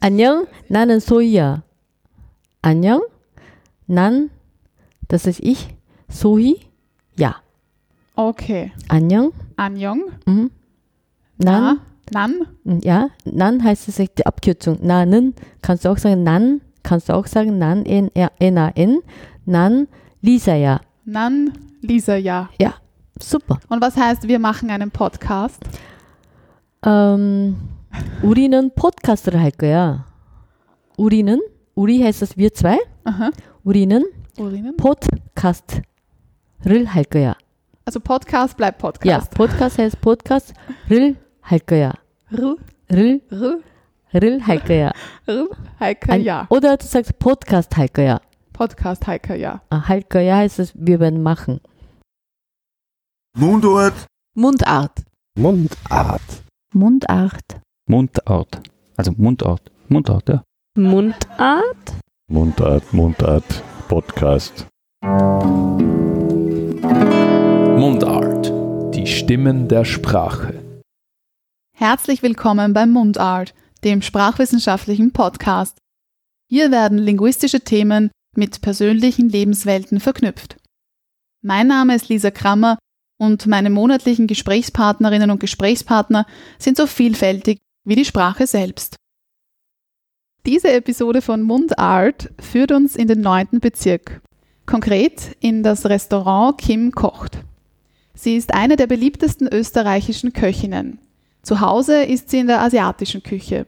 안녕, 나는 소희야. 안녕, 난, das ist ich, Sohi, ja. Okay. 안녕, Anjong. mhm. 난, Na, Nan. Mhm, ja, 난 heißt es die Abkürzung. 나는 kannst du auch sagen, 난 kannst du auch sagen, 난, N, R, N, A, N, 난, Lisa야. Nan. Lisa, ja. Super. Und was heißt, wir machen einen Podcast? Ähm, 우리는 팟캐스트를 할 거야. 우리는, 우리 heißt es wir zwei, Aha. 우리는 Urinen. 팟캐스트를 할 거야. Also Podcast bleibt Ja, Podcast. 팟캐스트 heißt 팟캐스트를 할 거야. R, 를, R, 를 할 거야. R, Heike, Ein- ja. Oder du sagst Podcast 할 거야. Podcast Heike, ja. Ah, 할 거야 heißt es, wir werden machen. Mundort. Mundart. Mundart. Mundart. Mundart. Also Mundart. Mundart, ja. Mundart? Mundart, Mundart, Podcast. Mundart. Die Stimmen der Sprache. Herzlich willkommen beim Mundart, dem sprachwissenschaftlichen Podcast. Hier werden linguistische Themen mit persönlichen Lebenswelten verknüpft. Mein Name ist Lisa Krammer und meine monatlichen Gesprächspartnerinnen und Gesprächspartner sind so vielfältig wie die Sprache selbst. Diese Episode von Mundart führt uns in den neunten Bezirk, konkret in das Restaurant Kim kocht. Sie ist eine der beliebtesten österreichischen Köchinnen. Zu Hause ist sie in der asiatischen Küche,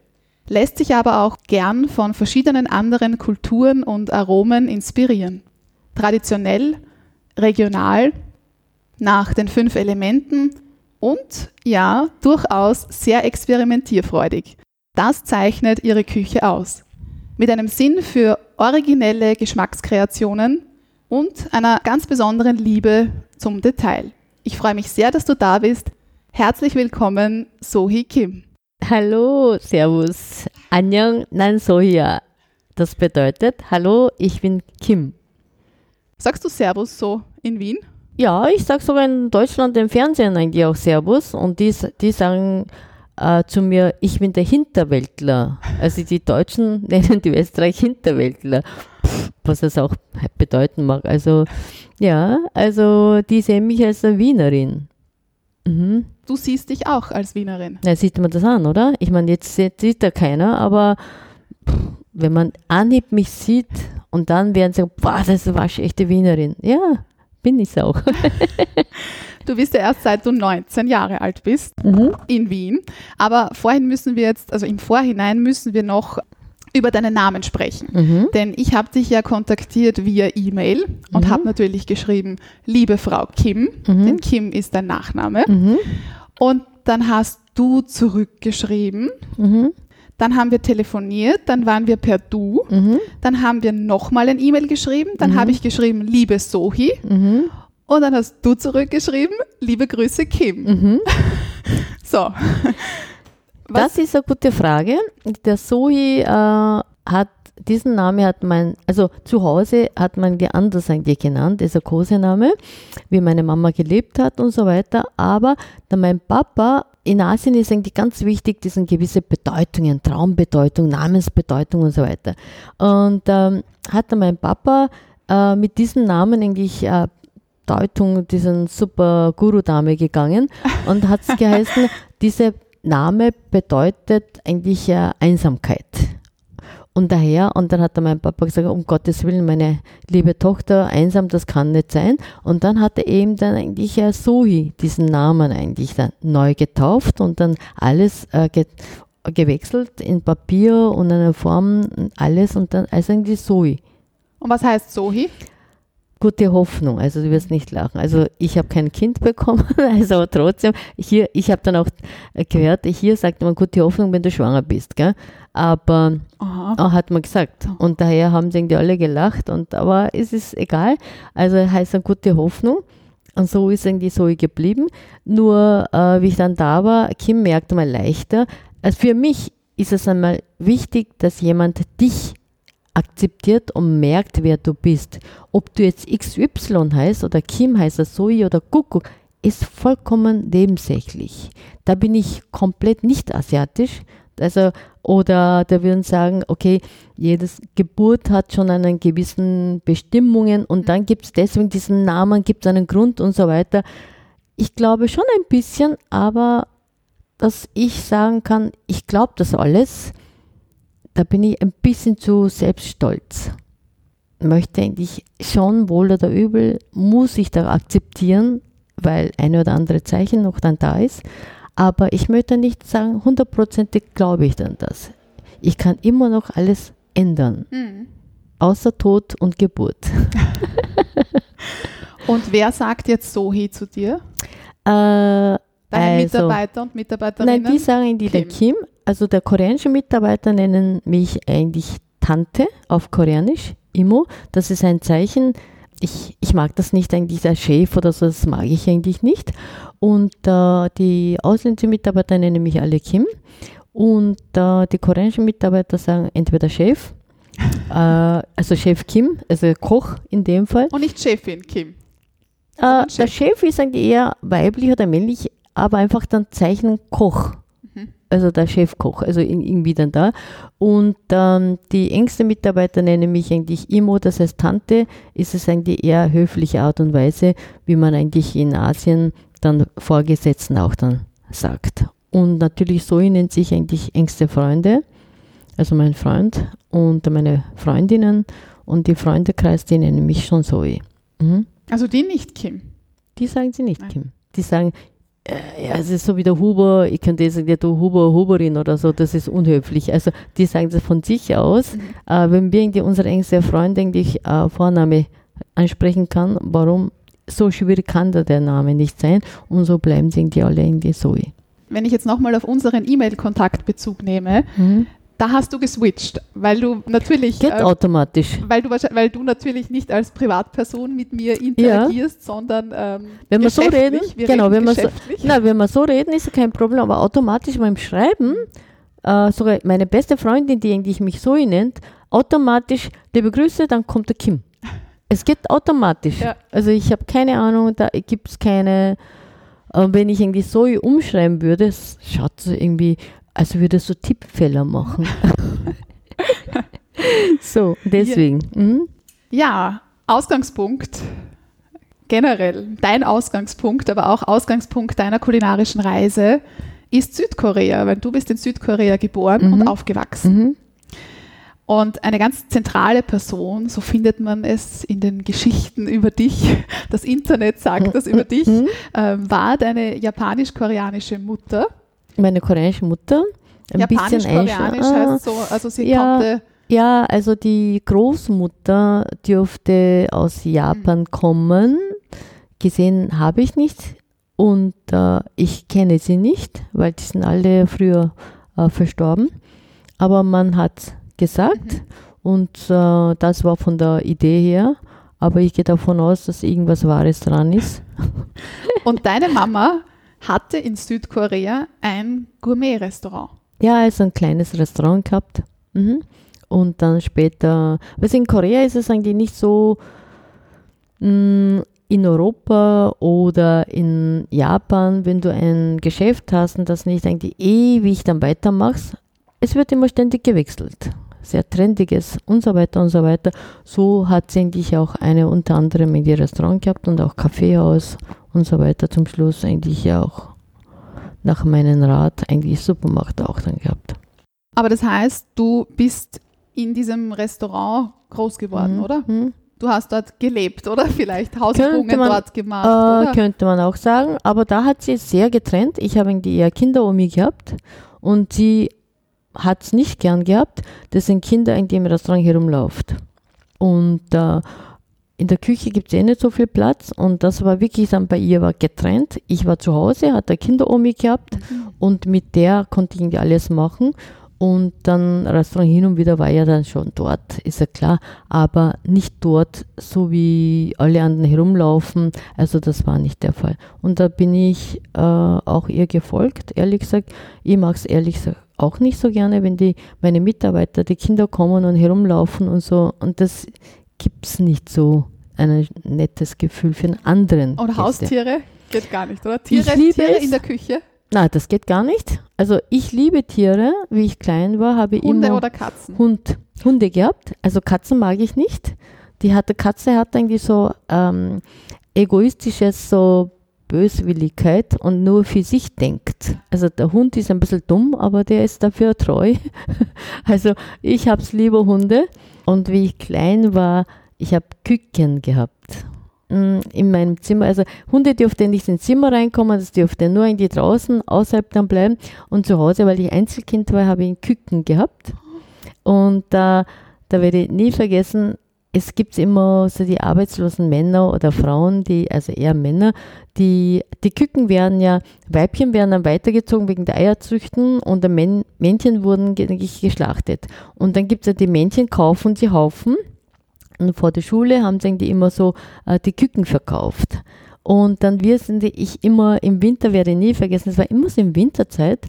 lässt sich aber auch gern von verschiedenen anderen Kulturen und Aromen inspirieren. Traditionell, regional, nach den fünf Elementen und ja, durchaus sehr experimentierfreudig. Das zeichnet ihre Küche aus. Mit einem Sinn für originelle Geschmackskreationen und einer ganz besonderen Liebe zum Detail. Ich freue mich sehr, dass du da bist. Herzlich willkommen, Sohi Kim. Hallo, Servus. Annyeong, nan Sohia. Das bedeutet, hallo, ich bin Kim. Sagst du Servus so in Wien? Ja, ich sage sogar in Deutschland im Fernsehen eigentlich auch Servus und die, die sagen äh, zu mir, ich bin der Hinterwäldler. Also die Deutschen nennen die Österreich Hinterwäldler, Pff, was das auch bedeuten mag. Also ja, also die sehen mich als eine Wienerin. Mhm. Du siehst dich auch als Wienerin. Na, sieht man das an, oder? Ich meine, jetzt sieht, sieht da keiner, aber pff, wenn man Anhieb mich sieht und dann werden sie sagen, boah, das ist eine waschechte Wienerin. Ja, bin ich auch. Du bist ja erst seit du 19 Jahre alt bist in Wien. Aber vorhin müssen wir jetzt, also im Vorhinein müssen wir noch über deinen Namen sprechen. Mhm. Denn ich habe dich ja kontaktiert via E-Mail und Mhm. habe natürlich geschrieben, liebe Frau Kim, Mhm. denn Kim ist dein Nachname. Mhm. Und dann hast du zurückgeschrieben, Mhm. Dann haben wir telefoniert, dann waren wir per Du, Mhm. dann haben wir nochmal ein E-Mail geschrieben, dann Mhm. habe ich geschrieben, liebe Sohi, Mhm. und dann hast du zurückgeschrieben, liebe Grüße Kim. Mhm. So. Das ist eine gute Frage. Der Sohi äh, hat diesen Namen hat man, also zu Hause hat man die anders eigentlich genannt, ist ein Kosename, wie meine Mama gelebt hat und so weiter. Aber da mein Papa in Asien ist eigentlich ganz wichtig, das sind gewisse Bedeutungen, Traumbedeutung, Namensbedeutung und so weiter. Und ähm, hat dann mein Papa äh, mit diesem Namen eigentlich äh, Deutung diesen super Guru-Dame gegangen und hat es geheißen, diese Name bedeutet eigentlich äh, Einsamkeit. Und daher, und dann hat mein Papa gesagt, um Gottes Willen, meine liebe Tochter, einsam, das kann nicht sein. Und dann hat er eben dann eigentlich äh, Sohi, diesen Namen eigentlich dann neu getauft und dann alles äh, ge gewechselt in Papier und eine Form, alles und dann also eigentlich Sohi. Und was heißt Sohi? Gute Hoffnung, also du wirst nicht lachen. Also ich habe kein Kind bekommen, also aber trotzdem, hier, ich habe dann auch gehört, hier sagt man gute Hoffnung, wenn du schwanger bist, gell? Aber Aha. Ah, hat man gesagt. Und daher haben sie irgendwie alle gelacht. Und, aber es ist egal. Also heißt eine gute Hoffnung. Und so ist irgendwie so geblieben. Nur äh, wie ich dann da war, Kim merkte mal leichter. Also für mich ist es einmal wichtig, dass jemand dich akzeptiert und merkt, wer du bist. Ob du jetzt XY heißt oder Kim heißt oder Zoe oder Kuckuck, ist vollkommen nebensächlich. Da bin ich komplett nicht asiatisch. Also, oder da würden sagen, okay, jedes Geburt hat schon einen gewissen Bestimmungen und dann gibt es deswegen diesen Namen, gibt es einen Grund und so weiter. Ich glaube schon ein bisschen, aber dass ich sagen kann, ich glaube das alles, da bin ich ein bisschen zu selbststolz. Möchte eigentlich schon wohl oder übel, muss ich da akzeptieren, weil ein oder andere Zeichen noch dann da ist. Aber ich möchte nicht sagen, hundertprozentig glaube ich dann das. Ich kann immer noch alles ändern, Mhm. außer Tod und Geburt. Und wer sagt jetzt Sohi zu dir? Äh, Deine Also- Mitarbeiter und Mitarbeiterinnen? Nein, die sagen die der Kim. Also der koreanische Mitarbeiter nennen mich eigentlich Tante auf Koreanisch, Imo. Das ist ein Zeichen. Ich, ich mag das nicht eigentlich als Chef oder so, das mag ich eigentlich nicht. Und äh, die ausländischen Mitarbeiter nennen mich alle Kim. Und äh, die koreanischen Mitarbeiter sagen entweder Chef, äh, also Chef Kim, also Koch in dem Fall. Und nicht Chefin, Kim. Äh, Sondern der Chef ist eigentlich eher weiblich oder männlich, aber einfach dann Zeichen Koch. Mhm. Also der Chefkoch, also in- irgendwie dann da. Und ähm, die engsten Mitarbeiter nennen mich eigentlich Imo, das heißt Tante, ist es eigentlich eher höfliche Art und Weise, wie man eigentlich in Asien dann Vorgesetzten auch dann sagt. Und natürlich so nennt sich eigentlich engste Freunde, also mein Freund und meine Freundinnen und die Freundekreis, die nennen mich schon Zoe. Mhm. Also die nicht Kim. Die sagen sie nicht, Nein. Kim. Die sagen, ja, es ist so wie der Huber, ich könnte sagen, ja, du Huber, Huberin oder so, das ist unhöflich. Also die sagen das von sich aus. Mhm. Äh, wenn wir irgendwie unsere engste Freunde eigentlich äh, Vorname ansprechen kann, warum so schwierig kann da der Name nicht sein und so bleiben sie irgendwie alle irgendwie so. Wenn ich jetzt nochmal auf unseren E-Mail-Kontakt Bezug nehme, Mhm. Da hast du geswitcht, weil du natürlich, Geht äh, automatisch. weil, du, weil du natürlich nicht als Privatperson mit mir interagierst, sondern ähm, Wenn wir so reden, wir genau, reden wenn wir so, na, wenn wir so reden, ist kein Problem, aber automatisch beim Schreiben, äh, sogar meine beste Freundin, die eigentlich mich so nennt, automatisch, liebe Grüße, dann kommt der Kim. Es geht automatisch. Ja. Also ich habe keine Ahnung, da gibt es keine, äh, wenn ich irgendwie so umschreiben würde, es schaut so irgendwie, als würde so Tippfehler machen. so, deswegen. Mhm. Ja, Ausgangspunkt generell, dein Ausgangspunkt, aber auch Ausgangspunkt deiner kulinarischen Reise ist Südkorea, weil du bist in Südkorea geboren Mhm. und aufgewachsen. Mhm. Und eine ganz zentrale Person, so findet man es in den Geschichten über dich, das Internet sagt das über dich, Mhm. ähm, war deine japanisch-koreanische Mutter. Meine koreanische Mutter. Ein bisschen Japanisch-koreanisch einschla- heißt so, also sie Ja. konnte, Ja, also die Großmutter dürfte aus Japan kommen. Gesehen habe ich nicht und äh, ich kenne sie nicht, weil die sind alle früher äh, verstorben. Aber man hat gesagt und äh, das war von der Idee her. Aber ich gehe davon aus, dass irgendwas Wahres dran ist. und deine Mama hatte in Südkorea ein Gourmet-Restaurant. Ja, also ein kleines Restaurant gehabt. Mhm. Und dann später, also in Korea ist es eigentlich nicht so, mh, in Europa oder in Japan, wenn du ein Geschäft hast und das nicht eigentlich ewig dann weitermachst, es wird immer ständig gewechselt. Sehr trendiges und so weiter und so weiter. So hat sie eigentlich auch eine unter anderem in die Restaurant gehabt und auch Kaffeehaus und so weiter. Zum Schluss eigentlich auch nach meinem Rat eigentlich Supermarkt auch dann gehabt. Aber das heißt, du bist in diesem Restaurant groß geworden, Mhm. oder? Mhm. Du hast dort gelebt, oder? Vielleicht Hausübungen man- dort gemacht, Äh, oder? könnte man auch sagen, aber da hat sie es sehr getrennt. Ich habe irgendwie eher Kinderomi gehabt und sie hat es nicht gern gehabt, dass ein Kind eigentlich im Restaurant herumläuft. Und äh, in der Küche gibt es eh nicht so viel Platz und das war wirklich dann bei ihr war getrennt. Ich war zu Hause, hatte Kinderomi gehabt und mit der konnte ich irgendwie alles machen. Und dann Restaurant hin und wieder war ja dann schon dort, ist ja klar, aber nicht dort, so wie alle anderen herumlaufen. Also das war nicht der Fall. Und da bin ich äh, auch ihr gefolgt, ehrlich gesagt. Ich mag es ehrlich gesagt auch nicht so gerne, wenn die meine Mitarbeiter, die Kinder kommen und herumlaufen und so. Und das gibt es nicht so ein nettes Gefühl für einen anderen. Und. Haustiere geht gar nicht, oder? Tiere, Tiere es. in der Küche? Na, das geht gar nicht. Also ich liebe Tiere. Wie ich klein war, habe ich Hunde immer oder Katzen? Hund, Hunde gehabt. Also Katzen mag ich nicht. Die hatte Katze hat eigentlich so ähm, egoistisches so Böswilligkeit und nur für sich denkt. Also der Hund ist ein bisschen dumm, aber der ist dafür treu. Also ich habe es lieber Hunde. Und wie ich klein war, ich habe Küken gehabt mm, in meinem Zimmer. Also Hunde durften nicht ins Zimmer reinkommen, das durften nur irgendwie draußen außerhalb dann bleiben. Und zu Hause, weil ich Einzelkind war, habe ich Küken gehabt. Und da, da werde ich nie vergessen, es gibt immer so die arbeitslosen Männer oder Frauen, die, also eher Männer, die, die Küken werden ja, Weibchen werden dann weitergezogen wegen der Eierzüchten und die Män Männchen wurden geschlachtet. Und dann gibt es ja die Männchen, kaufen sie Haufen und vor der Schule haben sie eigentlich immer so äh, die Küken verkauft. Und dann wir sind ich immer im Winter, werde ich nie vergessen, es war immer so in Winterzeit.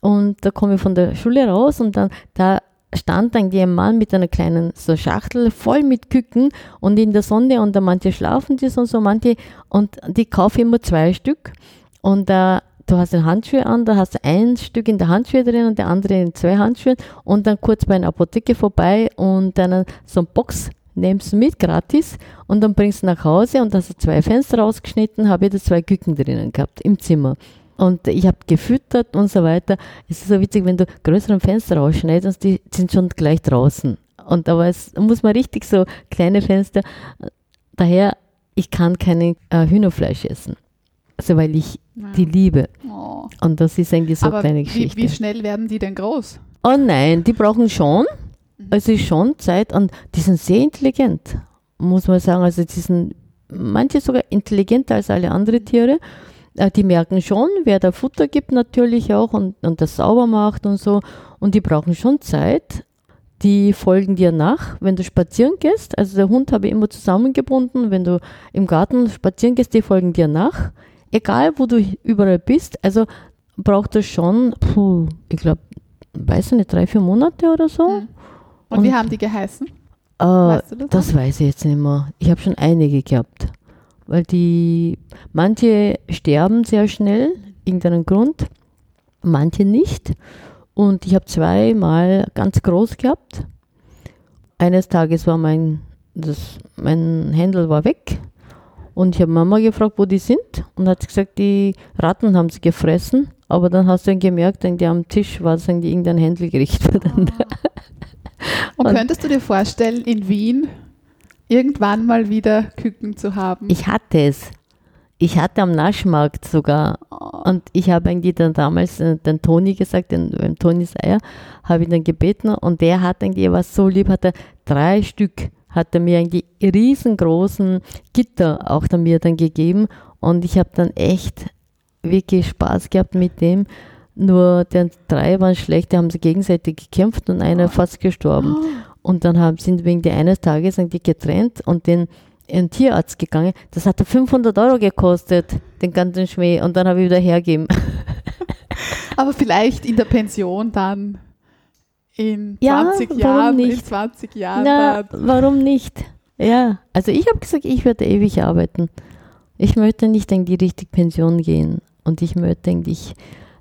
Und da komme ich von der Schule raus und dann da stand ein Mann mit einer kleinen so Schachtel voll mit Küken und in der Sonne und da manche schlafen die so, so manche und die kaufe ich immer zwei Stück und da du hast den Handschuhe an, da hast du ein Stück in der Handschuhe drin und der andere in zwei Handschuhen und dann kurz bei einer Apotheke vorbei und dann so eine Box nimmst du mit, gratis, und dann bringst du nach Hause und hast du zwei Fenster rausgeschnitten, habe ich da zwei Küken drinnen gehabt im Zimmer. Und ich habe gefüttert und so weiter. Es ist so witzig, wenn du größere Fenster rausschneidest, die sind schon gleich draußen. Und aber es muss man richtig so kleine Fenster. Daher, ich kann kein äh, Hühnerfleisch essen. Also weil ich die liebe. Oh. Und das ist eigentlich so eine Aber kleine wie, Geschichte. wie schnell werden die denn groß? Oh nein, die brauchen schon, also ist schon Zeit und die sind sehr intelligent, muss man sagen. Also die sind manche sogar intelligenter als alle anderen Tiere. Äh, Die merken schon, wer da Futter gibt natürlich auch und, und das sauber macht und so. Und die brauchen schon Zeit. Die folgen dir nach, wenn du spazieren gehst. Also der Hund habe ich immer zusammengebunden. Wenn du im Garten spazieren gehst, die folgen dir nach. Egal, wo du überall bist. Also braucht das schon, puh, ich glaube, weiß ich nicht, drei, vier Monate oder so. Hm. Und, wie Und- haben die geheißen? Äh, Weißt du das das weiß ich jetzt nicht mehr. Ich habe schon einige gehabt. Weil die, manche sterben sehr schnell, irgendeinen Grund, manche nicht. Und ich habe zweimal ganz groß gehabt. Eines Tages war mein, das, mein Händel war weg. Und ich habe Mama gefragt, wo die sind. Und hat gesagt, die Ratten haben sie gefressen. Aber dann hast du dann gemerkt, irgendwie am Tisch war es irgendwie irgendein Händelgericht. Und, Und- könntest du dir vorstellen, in Wien irgendwann mal wieder Küken zu haben? Ich hatte es. Ich hatte am Naschmarkt sogar. Und ich habe eigentlich dann damals äh, den Toni gesagt, den, den Toni Seier, habe ich dann gebeten und der hat eigentlich, er war so lieb, hat er drei Stück, hat er mir eigentlich riesengroßen Gitter auch dann mir dann gegeben und ich habe dann echt wirklich Spaß gehabt mit dem. Nur die drei waren schlecht, die haben sie gegenseitig gekämpft und einer fast gestorben. Und dann haben, sind wegen der eines Tages eigentlich getrennt und den in den Tierarzt gegangen. Das hat 500 Euro gekostet, den ganzen Schmäh. Und dann habe ich wieder hergeben. Aber vielleicht in der Pension dann in Ja, 20 warum Jahren, in nicht? 20 Jahren. Na, dann. warum nicht? Ja, also ich habe gesagt, ich werde ewig arbeiten. Ich möchte nicht in die richtige Pension gehen. Und ich möchte eigentlich,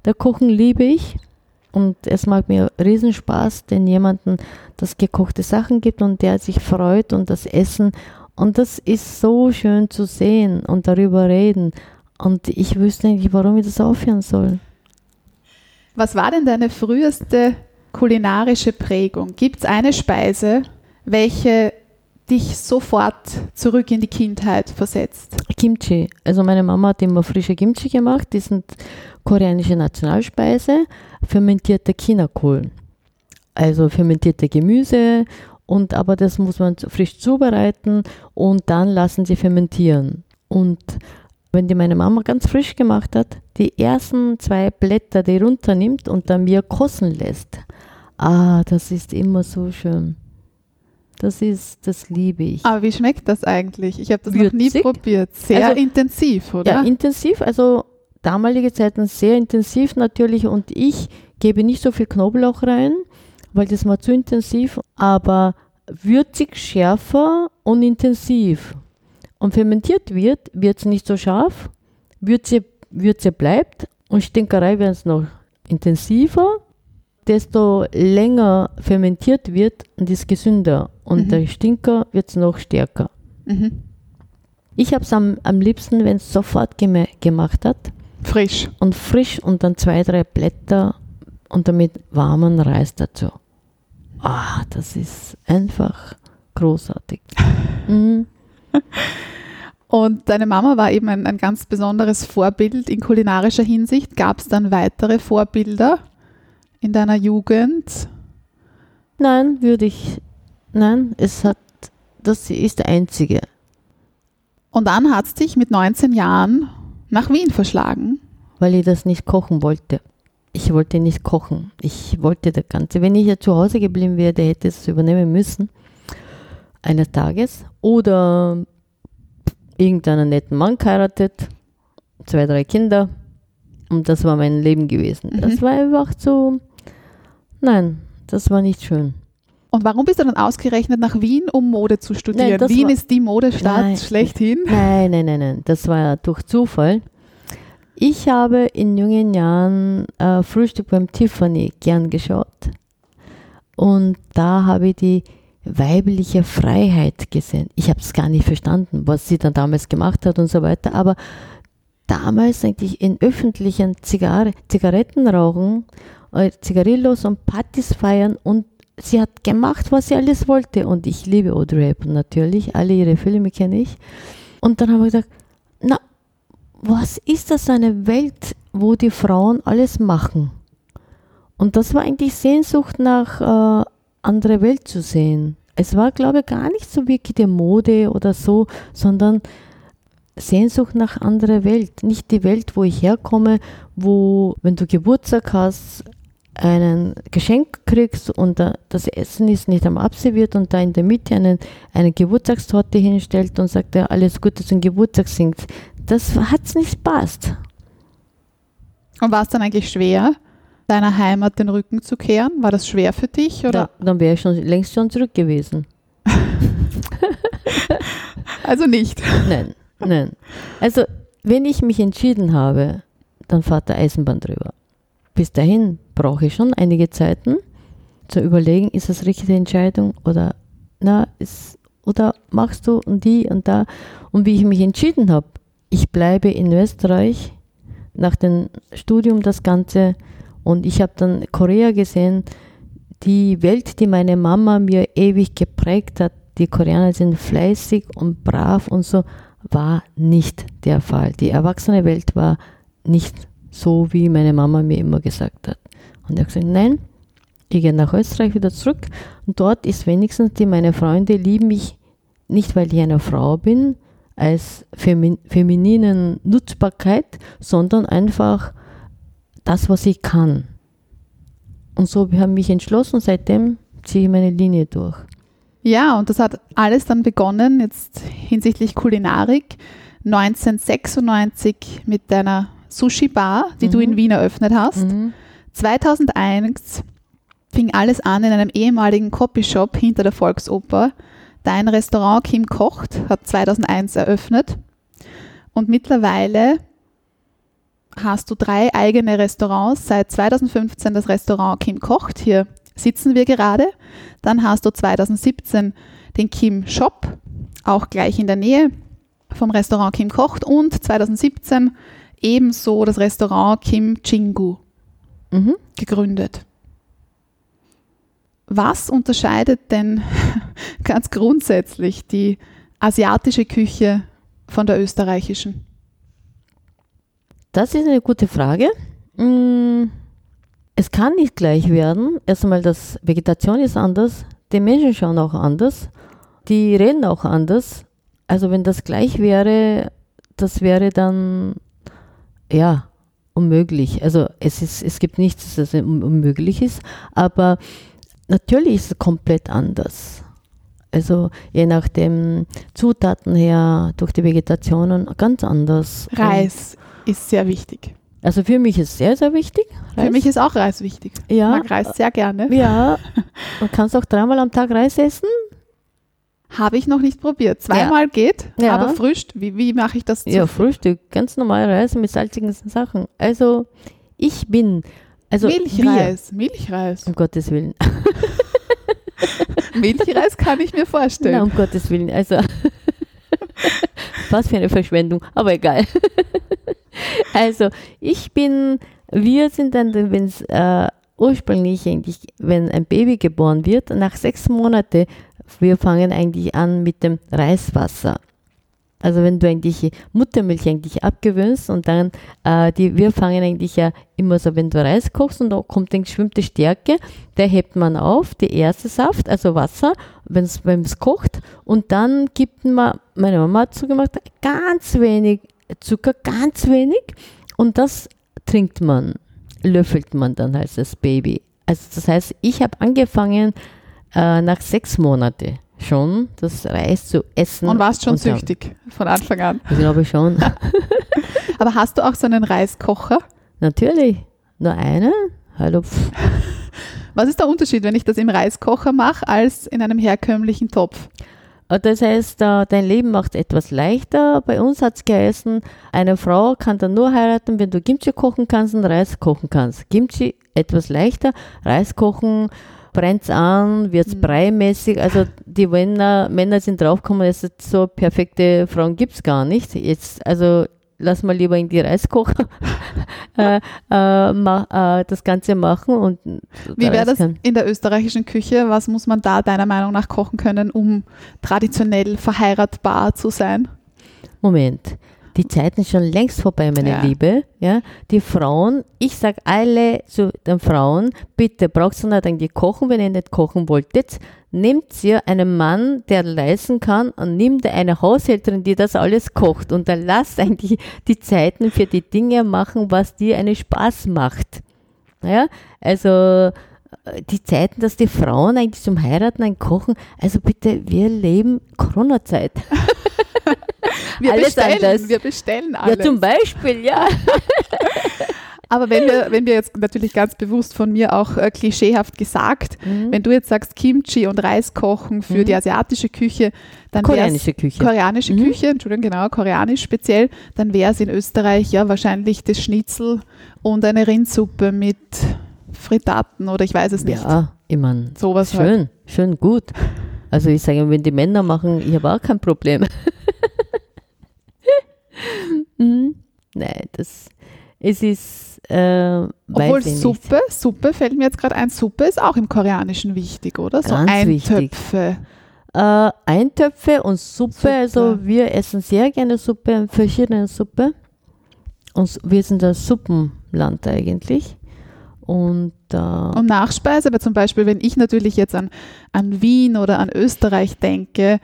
der Kochen liebe ich. Und es macht mir riesen Spaß, wenn jemanden das gekochte Sachen gibt und der sich freut und das Essen. Und das ist so schön zu sehen und darüber reden. Und ich wüsste nicht, warum ich das aufhören soll. Was war denn deine früheste kulinarische Prägung? Gibt es eine Speise, welche dich sofort zurück in die Kindheit versetzt? Kimchi. Also meine Mama hat immer frische Kimchi gemacht. Die sind koreanische Nationalspeise. Fermentierter Chinakohl. Also fermentierte Gemüse. Und aber das muss man frisch zubereiten und dann lassen sie fermentieren. Und wenn die meine Mama ganz frisch gemacht hat, die ersten zwei Blätter, die runternimmt und dann mir kosten lässt. Ah, das ist immer so schön. Das ist, das liebe ich. Aber wie schmeckt das eigentlich? Ich habe das noch nie Würzig. probiert. Sehr Also- intensiv, oder? Ja, intensiv, also damalige Zeiten sehr intensiv natürlich und ich gebe nicht so viel Knoblauch rein, weil das war zu intensiv, aber würzig, schärfer und intensiv. Und fermentiert wird, wird es nicht so scharf, Würze, Würze bleibt Und Stinkerei wird es noch intensiver. Desto länger fermentiert wird, und ist gesünder. Und Mhm. der Stinker wird es noch stärker. Mhm. Ich habe es am, am liebsten, wenn es sofort geme gemacht hat Frisch. und frisch und dann zwei, drei Blätter und damit warmen Reis dazu. Ah, das ist einfach großartig. Mhm. Und deine Mama war eben ein, ein ganz besonderes Vorbild in kulinarischer Hinsicht. Gab es dann weitere Vorbilder in deiner Jugend? Nein, würde ich. Nein, es hat. Das ist der einzige. Und dann hat es dich mit 19 Jahren nach Wien verschlagen. weil ich das nicht kochen wollte. Ich wollte nicht kochen. Ich wollte das Ganze. Wenn ich ja zu Hause geblieben wäre, hätte ich es übernehmen müssen. Eines Tages. Oder irgendeinen netten Mann geheiratet. Zwei, drei Kinder. Und das war mein Leben gewesen. Mhm. Das war einfach so. Nein, das war nicht schön. Und warum bist du dann ausgerechnet nach Wien, um Mode zu studieren? Nein, Wien ist die Modestadt Nein. schlechthin. Nein, nein, nein, nein. Das war ja durch Zufall. Ich habe in jungen Jahren äh, Frühstück beim Tiffany gern geschaut. Und da habe ich die weibliche Freiheit gesehen. Ich habe es gar nicht verstanden, was sie dann damals gemacht hat und so weiter. Aber damals eigentlich in öffentlichen Zigarre, Zigaretten rauchen, äh, Zigarillos und Partys feiern und sie hat gemacht, was sie alles wollte. Und ich liebe Audrey Hepburn natürlich, alle ihre Filme kenne ich. Und dann haben wir gesagt, na, was ist das eine Welt, wo die Frauen alles machen? Und das war eigentlich Sehnsucht nach äh, andere Welt zu sehen. Es war, glaube ich, gar nicht so wirklich die Mode oder so, sondern Sehnsucht nach anderer Welt. Nicht die Welt, wo ich herkomme, wo, wenn du Geburtstag hast, ein Geschenk kriegst und da, das Essen ist nicht am abserviert und da in der Mitte einen, eine Geburtstagstorte hinstellt und sagt, ja, alles Gute zum Geburtstag singt. Das hat's nicht passt. Und war es dann eigentlich schwer, deiner Heimat den Rücken zu kehren? War das schwer für dich? Oder? Da, dann wäre ich schon längst schon zurück gewesen. Also nicht. Nein, nein. Also, wenn ich mich entschieden habe, dann fahrt der Eisenbahn drüber. Bis dahin brauche ich schon einige Zeiten zu überlegen, ist das richtige Entscheidung oder na, ist, oder machst du und die und da. Und wie ich mich entschieden habe, ich bleibe in Österreich nach dem Studium das Ganze und ich habe dann Korea gesehen, die Welt, die meine Mama mir ewig geprägt hat, die Koreaner sind fleißig und brav und so, war nicht der Fall. Die erwachsene Welt war nicht so, wie meine Mama mir immer gesagt hat. Und ich habe gesagt, nein, ich gehe nach Österreich wieder zurück und dort ist wenigstens die, meine Freunde lieben mich nicht, weil ich eine Frau bin, als femin femininen Nutzbarkeit, sondern einfach das, was ich kann. Und so habe ich mich entschlossen, seitdem ziehe ich meine Linie durch. Ja, und das hat alles dann begonnen, jetzt hinsichtlich Kulinarik, 1996 mit deiner Sushi-Bar, die du Mhm. in Wien eröffnet hast. 2001 fing alles an in einem ehemaligen Copyshop hinter der Volksoper. Dein Restaurant Kim Kocht hat 2001 eröffnet und mittlerweile hast du drei eigene Restaurants. Seit 2015 das Restaurant Kim Kocht. Hier sitzen wir gerade. Dann hast du 2017 den Kim Shop, auch gleich in der Nähe vom Restaurant Kim Kocht. Und 2017 ebenso das Restaurant Kim Chingu Mhm. gegründet. Was unterscheidet denn ganz grundsätzlich die asiatische Küche von der österreichischen? Das ist eine gute Frage. Mm, Es kann nicht gleich werden. Erstmal, das Vegetation ist anders, die Menschen schauen auch anders, die reden auch anders. Also wenn das gleich wäre, das wäre dann ja unmöglich. Also es ist, es gibt nichts, das un- unmöglich ist, aber natürlich ist es komplett anders. Also je nach den Zutaten her, durch die Vegetationen ganz anders. Reis ist sehr wichtig. Also für mich ist sehr, sehr wichtig. Reis. Für mich ist auch Reis wichtig. Ich ja, mag Reis sehr gerne. ja, man kann auch dreimal am Tag Reis essen. Habe ich noch nicht probiert. Zweimal geht, Ja. aber frisch. Wie, wie mache ich das? Ja, Frühstück, ganz normal Reis mit salzigen Sachen. Also ich bin, also Milchreis. Milchreis. Wir, um Gottes Willen. Milchreis kann ich mir vorstellen. Na, um Gottes Willen. Also was für eine Verschwendung, aber egal. also ich bin, wir sind dann, wenn es äh, ursprünglich eigentlich, wenn ein Baby geboren wird, nach sechs Monaten, wir fangen eigentlich an mit dem Reiswasser. Also wenn du eigentlich Muttermilch eigentlich abgewöhnst und dann, äh, die, wir fangen eigentlich ja immer so, wenn du Reis kochst und da kommt dann geschwimmte Stärke, der hebt man auf, die erste Saft, also Wasser, wenn es kocht und dann gibt man, meine Mama hat zugemacht, ganz wenig Zucker, ganz wenig und das trinkt man, löffelt man dann als das Baby. Also das heißt, ich habe angefangen äh, nach sechs Monaten schon das Reis zu essen. Und warst schon und süchtig von Anfang an. Ich glaube schon. Aber hast du auch so einen Reiskocher? Natürlich. Nur eine? Hallo. Was ist der Unterschied, wenn ich das im Reiskocher mache, als in einem herkömmlichen Topf? Äh, Das heißt, äh, dein Leben macht etwas leichter. Bei uns hat es geheißen, eine Frau kann dann nur heiraten, wenn du Kimchi kochen kannst und Reis kochen kannst. Kimchi etwas leichter, Reis kochen brennt's an, wird's Mhm. breimäßig. Also die Männer, Männer sind draufgekommen, dass es so perfekte Frauen gibt's gar nicht. Jetzt, also lass mal lieber in die Reiskocher äh, äh, ma, äh, das Ganze machen. Und Wie wäre das in der österreichischen Küche? Was muss man da deiner Meinung nach kochen können, um traditionell verheiratbar zu sein? Moment. Die Zeiten schon längst vorbei, meine Ja. Liebe. Ja, die Frauen, ich sag alle zu den Frauen, bitte braucht ihr nicht eigentlich kochen, wenn ihr nicht kochen wolltet. Nehmt ihr einen Mann, der leisten kann und nimmt eine Haushälterin, die das alles kocht und dann lasst eigentlich die Zeiten für die Dinge machen, was dir einen Spaß macht. Ja, also äh, die Zeiten, dass die Frauen eigentlich zum Heiraten ein Kochen, also bitte, wir leben Corona-Zeit. Wir Alles bestellen, anders. wir bestellen alles. Ja, zum Beispiel, ja. Aber wenn wir, wenn wir jetzt natürlich ganz bewusst von mir auch äh, klischeehaft gesagt, Mhm. wenn du jetzt sagst Kimchi und Reis kochen für Mhm. die asiatische Küche, dann Koreanische Küche. koreanische Mhm. Küche, Entschuldigung, genau, koreanisch speziell, dann wäre es in Österreich ja wahrscheinlich das Schnitzel und eine Rindsuppe mit Frittaten oder ich weiß es nicht. Ja, ich meine, Sowas halt. schön, schön gut. Also ich sage, wenn die Männer machen, ich habe auch kein Problem. mhm. Nein, das, es ist, äh, Obwohl ich nicht. Suppe, Suppe fällt mir jetzt gerade ein, Suppe ist auch im Koreanischen wichtig, oder? So Ganz. Eintöpfe. Äh, Eintöpfe und Suppe, Suppe. also wir essen sehr gerne Suppe, verschiedene Suppe. Und wir sind ein Suppenland eigentlich. Und, äh, Und Nachspeise, aber zum Beispiel, wenn ich natürlich jetzt an, an Wien oder an Österreich denke,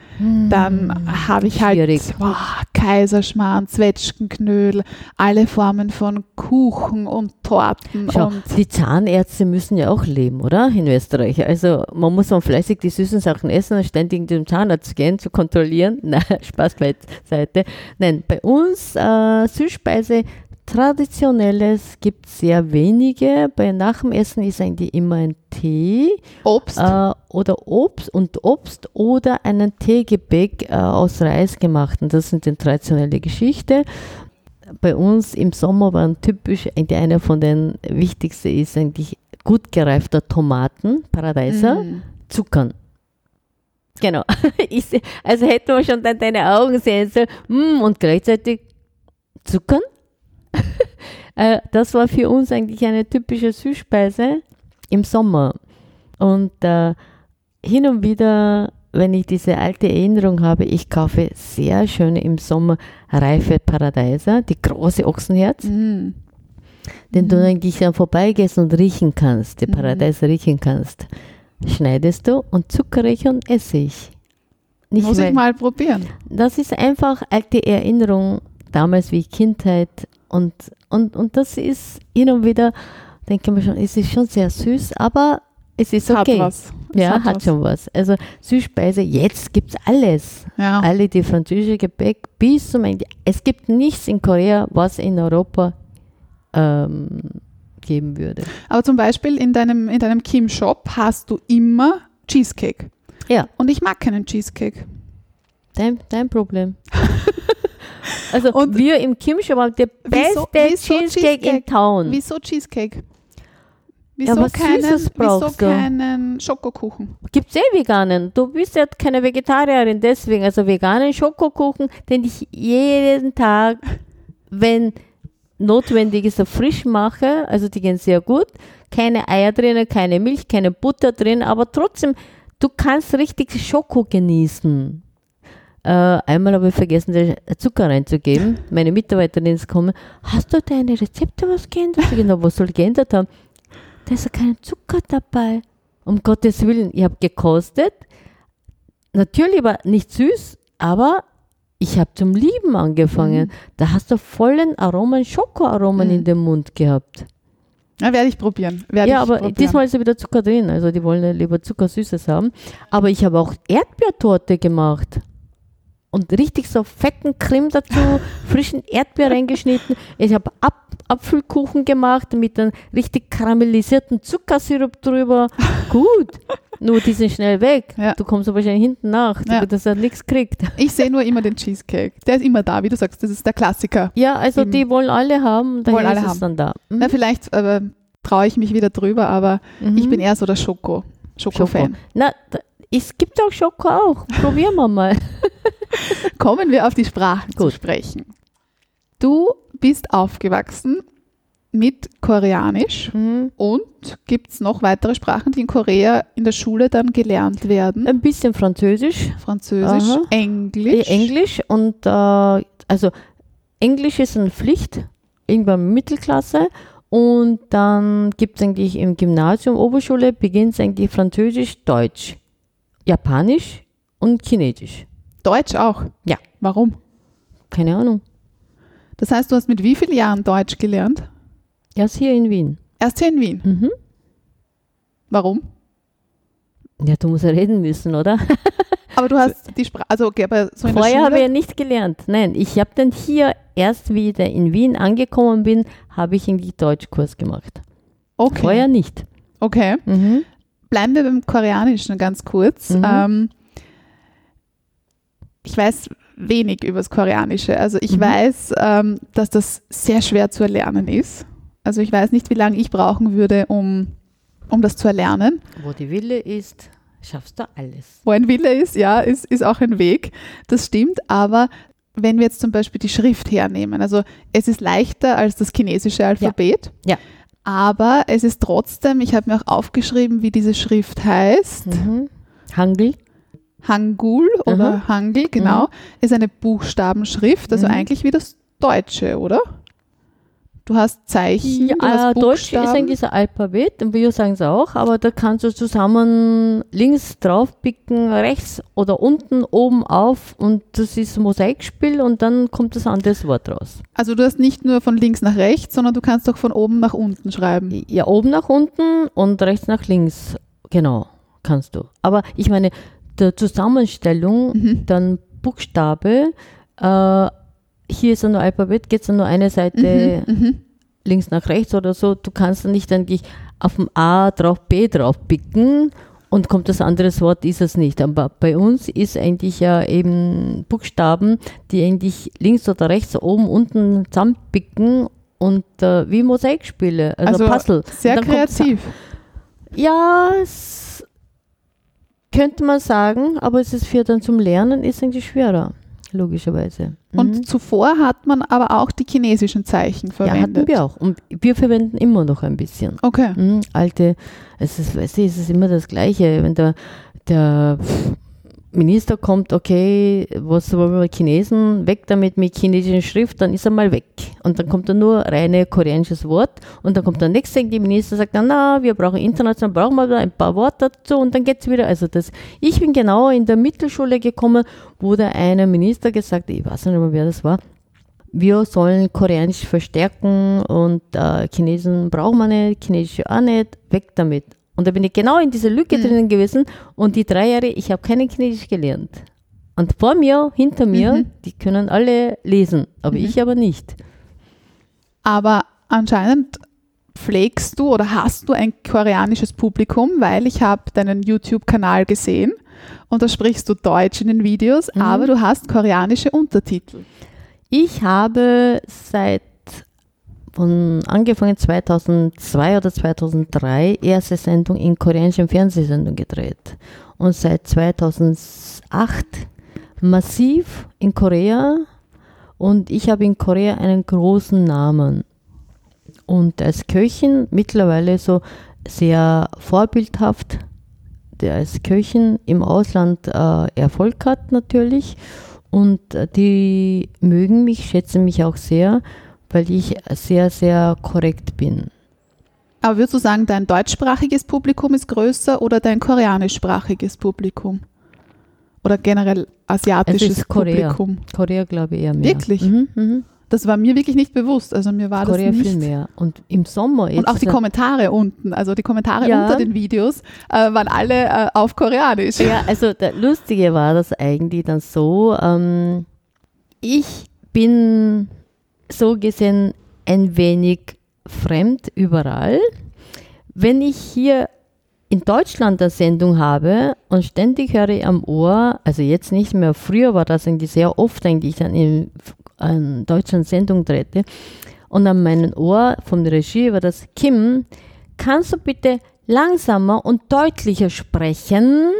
dann habe ich halt Hm, schwierig. boah, Kaiserschmarrn, Zwetschgenknödel, alle Formen von Kuchen und Torten Schau, und die Zahnärzte müssen ja auch leben, oder? In Österreich. Also man muss dann fleißig die süßen Sachen essen und ständig zum Zahnarzt gehen, zu kontrollieren. Nein, Spaß beiseite. Nein, bei uns äh, Süßspeise, traditionelles gibt es sehr wenige. Bei nach dem Essen ist eigentlich immer ein Tee Obst. äh, oder Obst und Obst oder einen Teegebäck äh, aus Reis gemacht. Und das sind die traditionelle Geschichte. Bei uns im Sommer waren typisch, eigentlich einer von den wichtigsten ist eigentlich gut gereifter Tomaten, Paradeiser, Mm. Zuckern. Genau. Also hätte man schon dann deine Augen sehen sollen. Mm, und gleichzeitig Zuckern. Äh, das war für uns eigentlich eine typische Süßspeise im Sommer. Und äh, hin und wieder, wenn ich diese alte Erinnerung habe, ich kaufe sehr schöne im Sommer reife Paradeiser, die große Ochsenherz, Mm. den du eigentlich dann vorbeigehst und riechen kannst, die Mhm. Paradeiser riechen kannst. Schneidest du und zuckere ich und esse ich. Nicht Muss weil- ich mal probieren. das ist einfach alte Erinnerung, damals wie Kindheit. Und, und, und das ist hin und wieder, denke ich mir schon, es ist schon sehr süß, aber es ist Hat okay. was. Es Ja, hat, was. schon was. Also Süßspeise, jetzt gibt es alles. Ja. Alle die französische Gebäck bis zum Ende. Es gibt nichts in Korea, was in Europa ähm, geben würde. Aber zum Beispiel in deinem, in deinem Kim-Shop hast du immer Cheesecake. Ja. Und ich mag keinen Cheesecake. Dein, dein Problem. also Und- wir im Kim Shop haben der Wieso- beste wieso Cheesecake, in? Town. Wieso Cheesecake? Ja, Wieso, was keinen, wieso keinen Schokokuchen? Gibt's eh veganen. Du bist ja keine Vegetarierin, deswegen. Also veganen Schokokuchen, den ich jeden Tag, wenn notwendig ist, frisch mache. Also die gehen sehr gut. Keine Eier drin, keine Milch, keine Butter drin, aber trotzdem, du kannst richtig Schoko genießen. Äh, einmal habe ich vergessen, den Zucker reinzugeben. Meine Mitarbeiterin ist gekommen. Hast du deine Rezepte was geändert? Ich genau, was soll ich geändert haben? Da ist ja kein Zucker dabei. Um Gottes Willen, ich habe gekostet. Natürlich war nicht süß, aber ich habe zum Lieben angefangen. Da hast du vollen Aromen, Schokoaromen Mhm. in dem Mund gehabt. Ja, werde ich probieren. Werde ja, ich aber probieren. diesmal ist ja wieder Zucker drin. Also die wollen ja lieber Zuckersüßes haben. Aber ich habe auch Erdbeertorte gemacht. Und richtig so fetten Creme dazu, frischen Erdbeer reingeschnitten. Ich habe Ap Apfelkuchen gemacht mit einem richtig karamellisierten Zuckersirup drüber. Gut. Nur die sind schnell weg. Ja. Du kommst aber wahrscheinlich hinten nach, Ja. dass er nichts kriegt. Ich sehe nur immer den Cheesecake. Der ist immer da, wie du sagst, das ist der Klassiker. Ja, also Im- die wollen alle haben, daher Wollen alle ist es haben. dann da. Mhm. Na, vielleicht äh, traue ich mich wieder drüber, aber ich Mhm. bin eher so der Schoko. Schoko-Fan. Na, da, es gibt auch Schoko auch. Probieren wir mal. Kommen wir auf die Sprachen zu Gut. sprechen. Du bist aufgewachsen mit Koreanisch Mhm. und gibt es noch weitere Sprachen, die in Korea in der Schule dann gelernt werden? Ein bisschen Französisch, Französisch, Aha. Englisch. äh, Englisch und äh, also Englisch ist eine Pflicht, irgendwann Mittelklasse und dann gibt es eigentlich im Gymnasium, Oberschule beginnt es eigentlich Französisch, Deutsch, Japanisch und Chinesisch. Deutsch auch. Ja. Warum? Keine Ahnung. Das heißt, du hast mit wie vielen Jahren Deutsch gelernt? Erst hier in Wien. Erst hier in Wien. Mhm. Warum? Ja, du musst ja reden müssen, oder? Aber du hast die Sprache, also okay, aber so in Vorher habe ich ja nicht gelernt. Nein, ich habe dann hier erst wieder in Wien angekommen bin, habe ich eigentlich Deutschkurs gemacht. Okay. Vorher nicht. okay. Mhm. Bleiben wir beim Koreanischen ganz kurz. Mhm. Ähm, ich weiß wenig über das Koreanische. Also ich Mhm. weiß, ähm, dass das sehr schwer zu erlernen ist. Also ich weiß nicht, wie lange ich brauchen würde, um, um das zu erlernen. Wo die Wille ist, schaffst du alles. Wo ein Wille ist, ja, ist, ist auch ein Weg. Das stimmt, aber wenn wir jetzt zum Beispiel die Schrift hernehmen, also es ist leichter als das chinesische Alphabet. Ja. Aber es ist trotzdem, ich habe mir auch aufgeschrieben, wie diese Schrift heißt. Mhm. Hangul. Hangul oder Aha. Hangul, genau, ist eine Buchstabenschrift, also Mhm. eigentlich wie das Deutsche, oder? Du hast Zeichen, du Ja, hast Deutsch ist eigentlich ein Alphabet, und wir sagen es auch, aber da kannst du zusammen links draufpicken, rechts oder unten, oben auf und das ist ein Mosaikspiel und dann kommt das anderes Wort raus. Also du hast nicht nur von links nach rechts, sondern du kannst auch von oben nach unten schreiben. Ja, oben nach unten und rechts nach links. Genau, kannst du. Aber ich meine, der Zusammenstellung, Mhm. dann Buchstabe, äh, hier ist ja nur Alphabet, geht es nur eine Seite Mhm, mhm. links nach rechts oder so. Du kannst dann nicht eigentlich auf dem A drauf B drauf picken und kommt das andere Wort, ist es nicht. Aber bei uns ist eigentlich ja eben Buchstaben, die eigentlich links oder rechts, oben, unten zusammenpicken und äh, wie Mosaikspiele, also, Also Puzzle. Sehr kreativ. Ja, könnte man sagen, aber es ist für dann zum Lernen ist eigentlich schwerer, logischerweise. Mhm. Und zuvor hat man aber auch die chinesischen Zeichen ja, verwendet. hatten wir auch. Und wir verwenden immer noch ein bisschen. Okay. Mhm, alte, es ist, weißt du, es ist immer das Gleiche. Wenn der, der Minister kommt, okay, was wollen wir Chinesen, weg damit mit chinesischen Schrift, dann ist er mal weg. Und dann kommt da nur reine koreanisches Wort und dann kommt der nächste die Minister sagt dann, na, wir brauchen international, brauchen wir da ein paar Worte dazu und dann geht es wieder. Also das, ich bin genau in der Mittelschule gekommen, wo der eine Minister gesagt, ich weiß nicht mehr, wer das war, wir sollen Koreanisch verstärken und äh, Chinesen brauchen wir nicht, Chinesisch auch nicht, weg damit. Und da bin ich genau in dieser Lücke Mhm. drinnen gewesen und die drei Jahre, ich habe keine Chinesisch gelernt. Und vor mir, hinter mir, Mhm. die können alle lesen, aber Mhm. ich aber nicht. Aber anscheinend pflegst du oder hast du ein koreanisches Publikum, weil ich habe deinen YouTube-Kanal gesehen und da sprichst du Deutsch in den Videos, Mhm. aber du hast koreanische Untertitel. Ich habe seit von angefangen 2002 oder 2003 erste Sendung in koreanischen Fernsehsendung gedreht. Und seit 2008 massiv in Korea. Und ich habe in Korea einen großen Namen. Und als Köchin mittlerweile so sehr vorbildhaft, der als Köchin im Ausland äh, Erfolg hat natürlich. Und äh, die mögen mich, schätzen mich auch sehr, weil ich sehr, sehr korrekt bin. Aber würdest du sagen, dein deutschsprachiges Publikum ist größer oder dein koreanischsprachiges Publikum? Oder generell asiatisches Korea. Publikum? Korea glaube ich eher mehr. Wirklich? Mhm, mhm. Das war mir wirklich nicht bewusst. Also mir war Korea das nicht. viel mehr. Und im Sommer jetzt. Und auch die Kommentare unten, also die Kommentare Ja. unter den Videos, äh, waren alle äh, auf Koreanisch. Ja, also der Lustige war das eigentlich dann so, ähm, ich bin so gesehen ein wenig fremd überall. Wenn ich hier in Deutschland eine Sendung habe und ständig höre ich am Ohr, also jetzt nicht mehr, früher war das eigentlich sehr oft eigentlich dann in, in Deutschland Sendung drehte und an meinem Ohr von der Regie war das, Kim, kannst du bitte langsamer und deutlicher sprechen,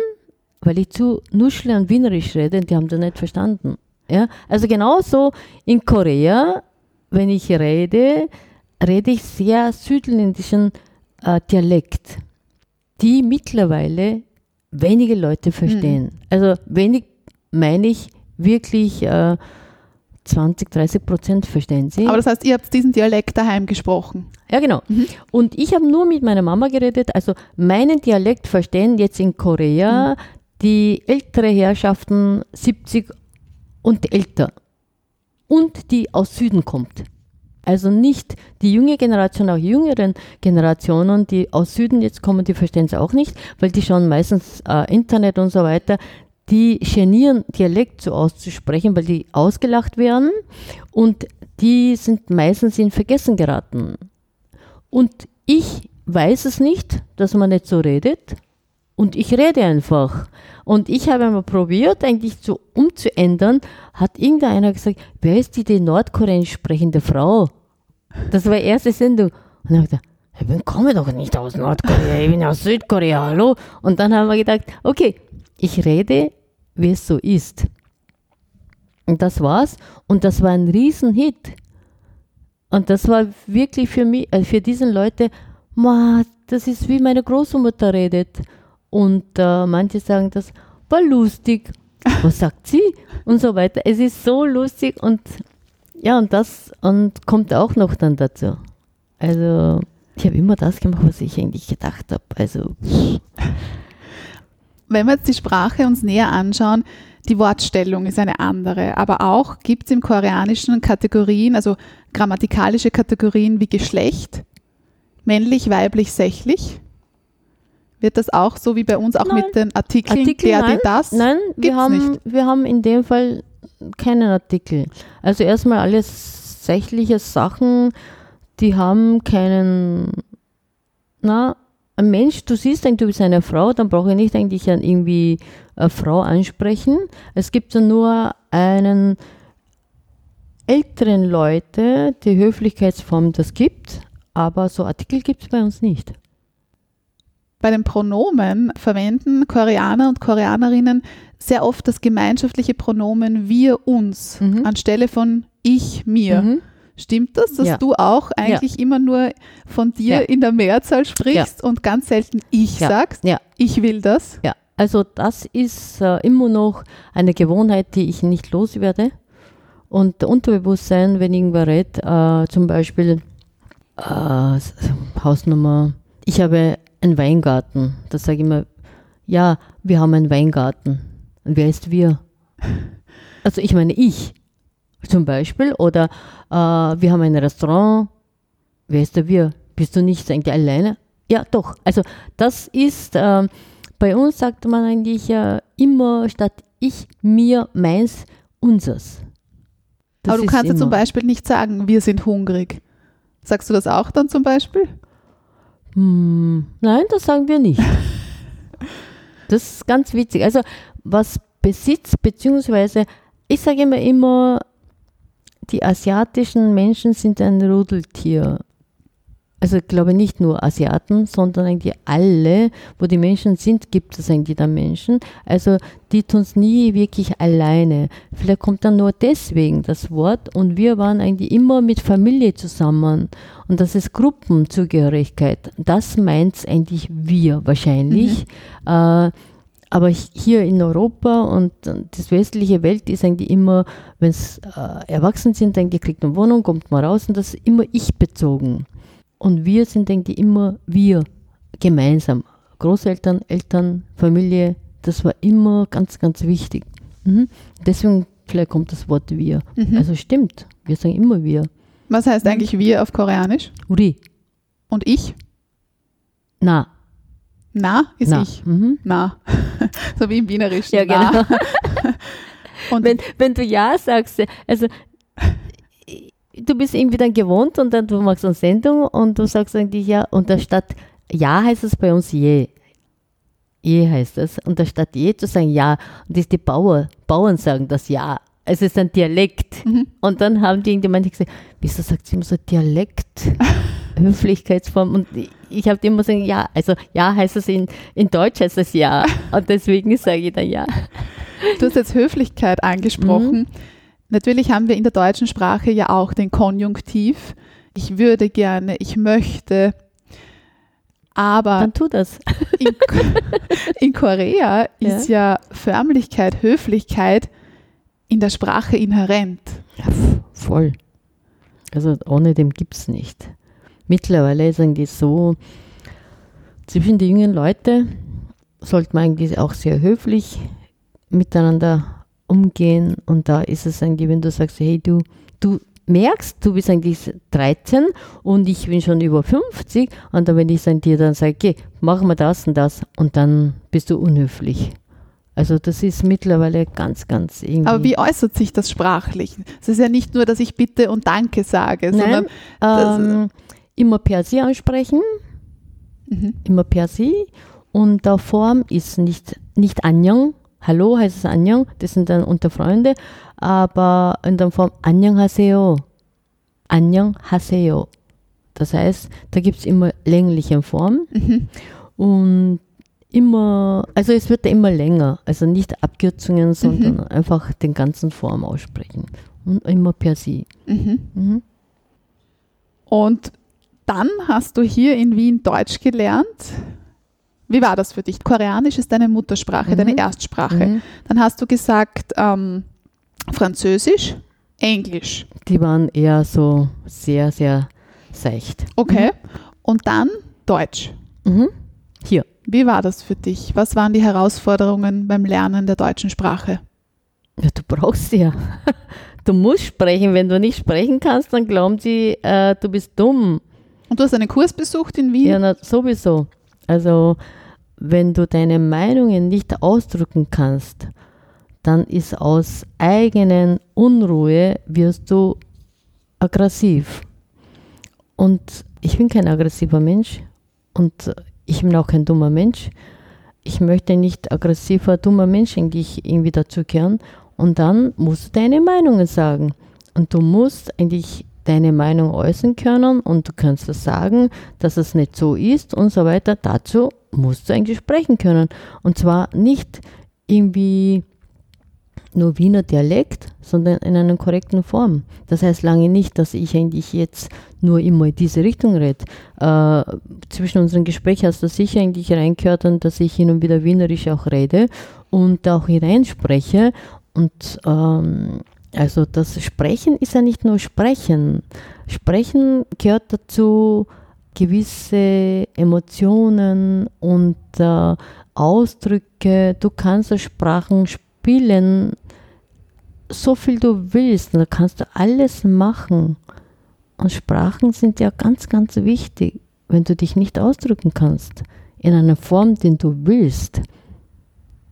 weil ich zu nuschle und wienerisch rede und die haben das nicht verstanden. Ja? Also genauso in Korea, wenn ich rede, rede ich sehr südländischen äh, Dialekt, die mittlerweile wenige Leute verstehen. Also wenig meine ich wirklich äh, 20, 30 Prozent verstehen sie. Aber das heißt, ihr habt diesen Dialekt daheim gesprochen. Ja, genau. Und ich habe nur mit meiner Mama geredet. Also meinen Dialekt verstehen jetzt in Korea die ältere Herrschaften 70 und älter. Und die aus Süden kommt. Also nicht die junge Generation, auch jüngeren Generationen, die aus Süden jetzt kommen, die verstehen es auch nicht, weil die schauen meistens äh, Internet und so weiter. Die genieren, Dialekt so auszusprechen, weil die ausgelacht werden und die sind meistens in Vergessen geraten. Und ich weiß es nicht, dass man nicht so redet. Und ich rede einfach. Und ich habe einmal probiert, eigentlich so umzuändern, hat irgendeiner gesagt, wer ist die, die nordkoreanisch sprechende Frau? Das war die erste Sendung. Und dann habe ich gedacht, ich komme doch nicht aus Nordkorea, ich bin aus Südkorea, hallo? Und dann haben wir gedacht, okay, ich rede, wie es so ist. Und das war's. Und das war ein Riesenhit. Und das war wirklich für mich, äh, für diesen Leute, "Ma, das ist wie meine Großmutter redet. Und äh, manche sagen, das war lustig. Was sagt sie? Und so weiter. Es ist so lustig und ja, und das und kommt auch noch dann dazu. Also, ich habe immer das gemacht, was ich eigentlich gedacht habe. Also, Wenn wir jetzt die Sprache uns näher anschauen, die Wortstellung ist eine andere, aber auch gibt es im Koreanischen Kategorien, also grammatikalische Kategorien wie Geschlecht, männlich, weiblich, sächlich. Wird das auch so wie bei uns auch Nein. mit den Artikeln, Artikel, der, nein, die, das? Nein, wir haben, nicht. wir haben in dem Fall keinen Artikel. Also erstmal alles sächliche Sachen, die haben keinen, na, ein Mensch, du siehst eigentlich, du bist eine Frau, dann brauche ich nicht eigentlich an irgendwie eine Frau ansprechen. Es gibt dann nur einen älteren Leute, die Höflichkeitsform das gibt, aber so Artikel gibt es bei uns nicht. Bei den Pronomen verwenden Koreaner und Koreanerinnen sehr oft das gemeinschaftliche Pronomen wir uns Mhm. anstelle von ich mir. Mhm. Stimmt das, dass Ja. du auch eigentlich immer nur von dir Ja. in der Mehrzahl sprichst und ganz selten ich Ja. sagst? Ja. Ich will das. Ja, also das ist äh, immer noch eine Gewohnheit, die ich nicht loswerde. Und der Unterbewusstsein, wenn irgendwer redet, äh, zum Beispiel äh, Hausnummer, ich habe einen Weingarten. Da sage ich immer, ja, wir haben einen Weingarten. Und wer ist wir? Also ich meine ich zum Beispiel. Oder äh, wir haben ein Restaurant. Wer ist der wir? Bist du nicht eigentlich alleine? Ja, doch. Also das ist, ähm, bei uns sagt man eigentlich äh, immer statt ich, mir, meins, unseres. Das Aber du kannst ja zum. Beispiel nicht sagen, wir sind hungrig. Sagst du das auch dann zum Beispiel? Hm, nein, das sagen wir nicht. Das ist ganz witzig. Also was Besitz, beziehungsweise ich sage immer immer, die asiatischen Menschen sind ein Rudeltier. Also ich glaube nicht nur Asiaten, sondern eigentlich alle, wo die Menschen sind, gibt es eigentlich da Menschen. Also die tun es nie wirklich alleine. Vielleicht kommt dann nur deswegen das Wort und wir waren eigentlich immer mit Familie zusammen. Und das ist Gruppenzugehörigkeit. Das meint eigentlich wir wahrscheinlich. Äh, aber hier in Europa und das westliche Welt ist eigentlich immer, wenn es äh, erwachsen sind, eigentlich kriegt man Wohnung, kommt man raus und das ist immer ich bezogen. Und wir sind, denke ich, immer wir gemeinsam. Großeltern, Eltern, Familie, das war immer ganz, ganz wichtig. Mhm. Deswegen vielleicht kommt das Wort wir. Mhm. Also stimmt, wir sagen immer wir. Was heißt eigentlich wir auf Koreanisch? Uri, Und ich? na, Na ist na. ich. Mhm. Na. so wie im Wienerischen. Ja, Na. genau. Und wenn, wenn du Ja sagst, also du bist irgendwie dann gewohnt und dann du machst eine Sendung und du sagst eigentlich Ja und da statt Ja heißt es bei uns Je. Je heißt es. Und da statt Je zu sagen Ja, und das die Bauer, Bauern sagen das Ja. Es ist ein Dialekt. Mhm. Und dann haben die irgendjemand gesagt, wieso sagt sie immer so Dialekt? Höflichkeitsform. Und ich- ich habe immer gesagt, ja, also ja heißt es in, in Deutsch heißt es ja. Und deswegen sage ich dann ja. Du hast jetzt Höflichkeit angesprochen. Mhm. Natürlich haben wir in der deutschen Sprache ja auch den Konjunktiv. Ich würde gerne, ich möchte. Aber Dann tu das. in, in Korea ist ja Förmlichkeit, Höflichkeit in der Sprache inhärent. Ja, voll. Also ohne dem gibt es nicht. Mittlerweile ist eigentlich so, zwischen den jungen Leuten sollte man eigentlich auch sehr höflich miteinander umgehen. Und da ist es eigentlich, wenn du sagst, hey, du, du merkst, du bist eigentlich 13 und ich bin schon über 50. Und dann, wenn ich dann dir dann sage, okay, machen wir das und das, und dann bist du unhöflich. Also das ist mittlerweile ganz, ganz irgendwie. Aber wie äußert sich das sprachlich? Es ist ja nicht nur, dass ich bitte und danke sage, sondern das- ähm, immer per Sie ansprechen, Mhm. immer per Sie. Und der Form ist nicht, nicht Anjong. Hallo heißt es Anjong, das sind dann unter Freunde. Aber in der Form Anjong Haseo. Anjong Haseo. Das heißt, da gibt es immer längliche Form. Mhm. Und immer, also es wird immer länger. Also nicht Abkürzungen, sondern einfach den ganzen Form aussprechen. Und immer per Sie. Mhm. Mhm. Und dann hast du hier in Wien Deutsch gelernt. Wie war das für dich? Koreanisch ist deine Muttersprache, Mhm. deine Erstsprache. Mhm. Dann hast du gesagt ähm, Französisch, Englisch. Die waren eher so sehr, sehr seicht. Okay. Und dann Deutsch. Mhm. Hier. Wie war das für dich? Was waren die Herausforderungen beim Lernen der deutschen Sprache? Ja, du brauchst sie ja. Du musst sprechen. Wenn du nicht sprechen kannst, dann glauben sie, äh, du bist dumm. Und du hast einen Kurs besucht in Wien? Ja, na, sowieso. Also, wenn du deine Meinungen nicht ausdrücken kannst, dann ist aus eigenen Unruhe wirst du aggressiv. Und ich bin kein aggressiver Mensch und ich bin auch kein dummer Mensch. Ich möchte nicht aggressiver, dummer Mensch eigentlich irgendwie dazugehören. Und dann musst du deine Meinungen sagen. Und du musst eigentlich deine Meinung äußern können und du kannst das sagen, dass es nicht so ist und so weiter. Dazu musst du eigentlich sprechen können. Und zwar nicht irgendwie nur Wiener Dialekt, sondern in einer korrekten Form. Das heißt lange nicht, dass ich eigentlich jetzt nur immer in diese Richtung rede. Äh, zwischen unseren Gesprächen hast du sicher eigentlich reingehört, dass ich hin und wieder Wienerisch auch rede und auch hineinspreche. Und ähm, also das Sprechen ist ja nicht nur Sprechen. Sprechen gehört dazu gewisse Emotionen und äh, Ausdrücke. Du kannst Sprachen spielen, so viel du willst. Da kannst du alles machen. Und Sprachen sind ja ganz, ganz wichtig, wenn du dich nicht ausdrücken kannst in einer Form, den du willst,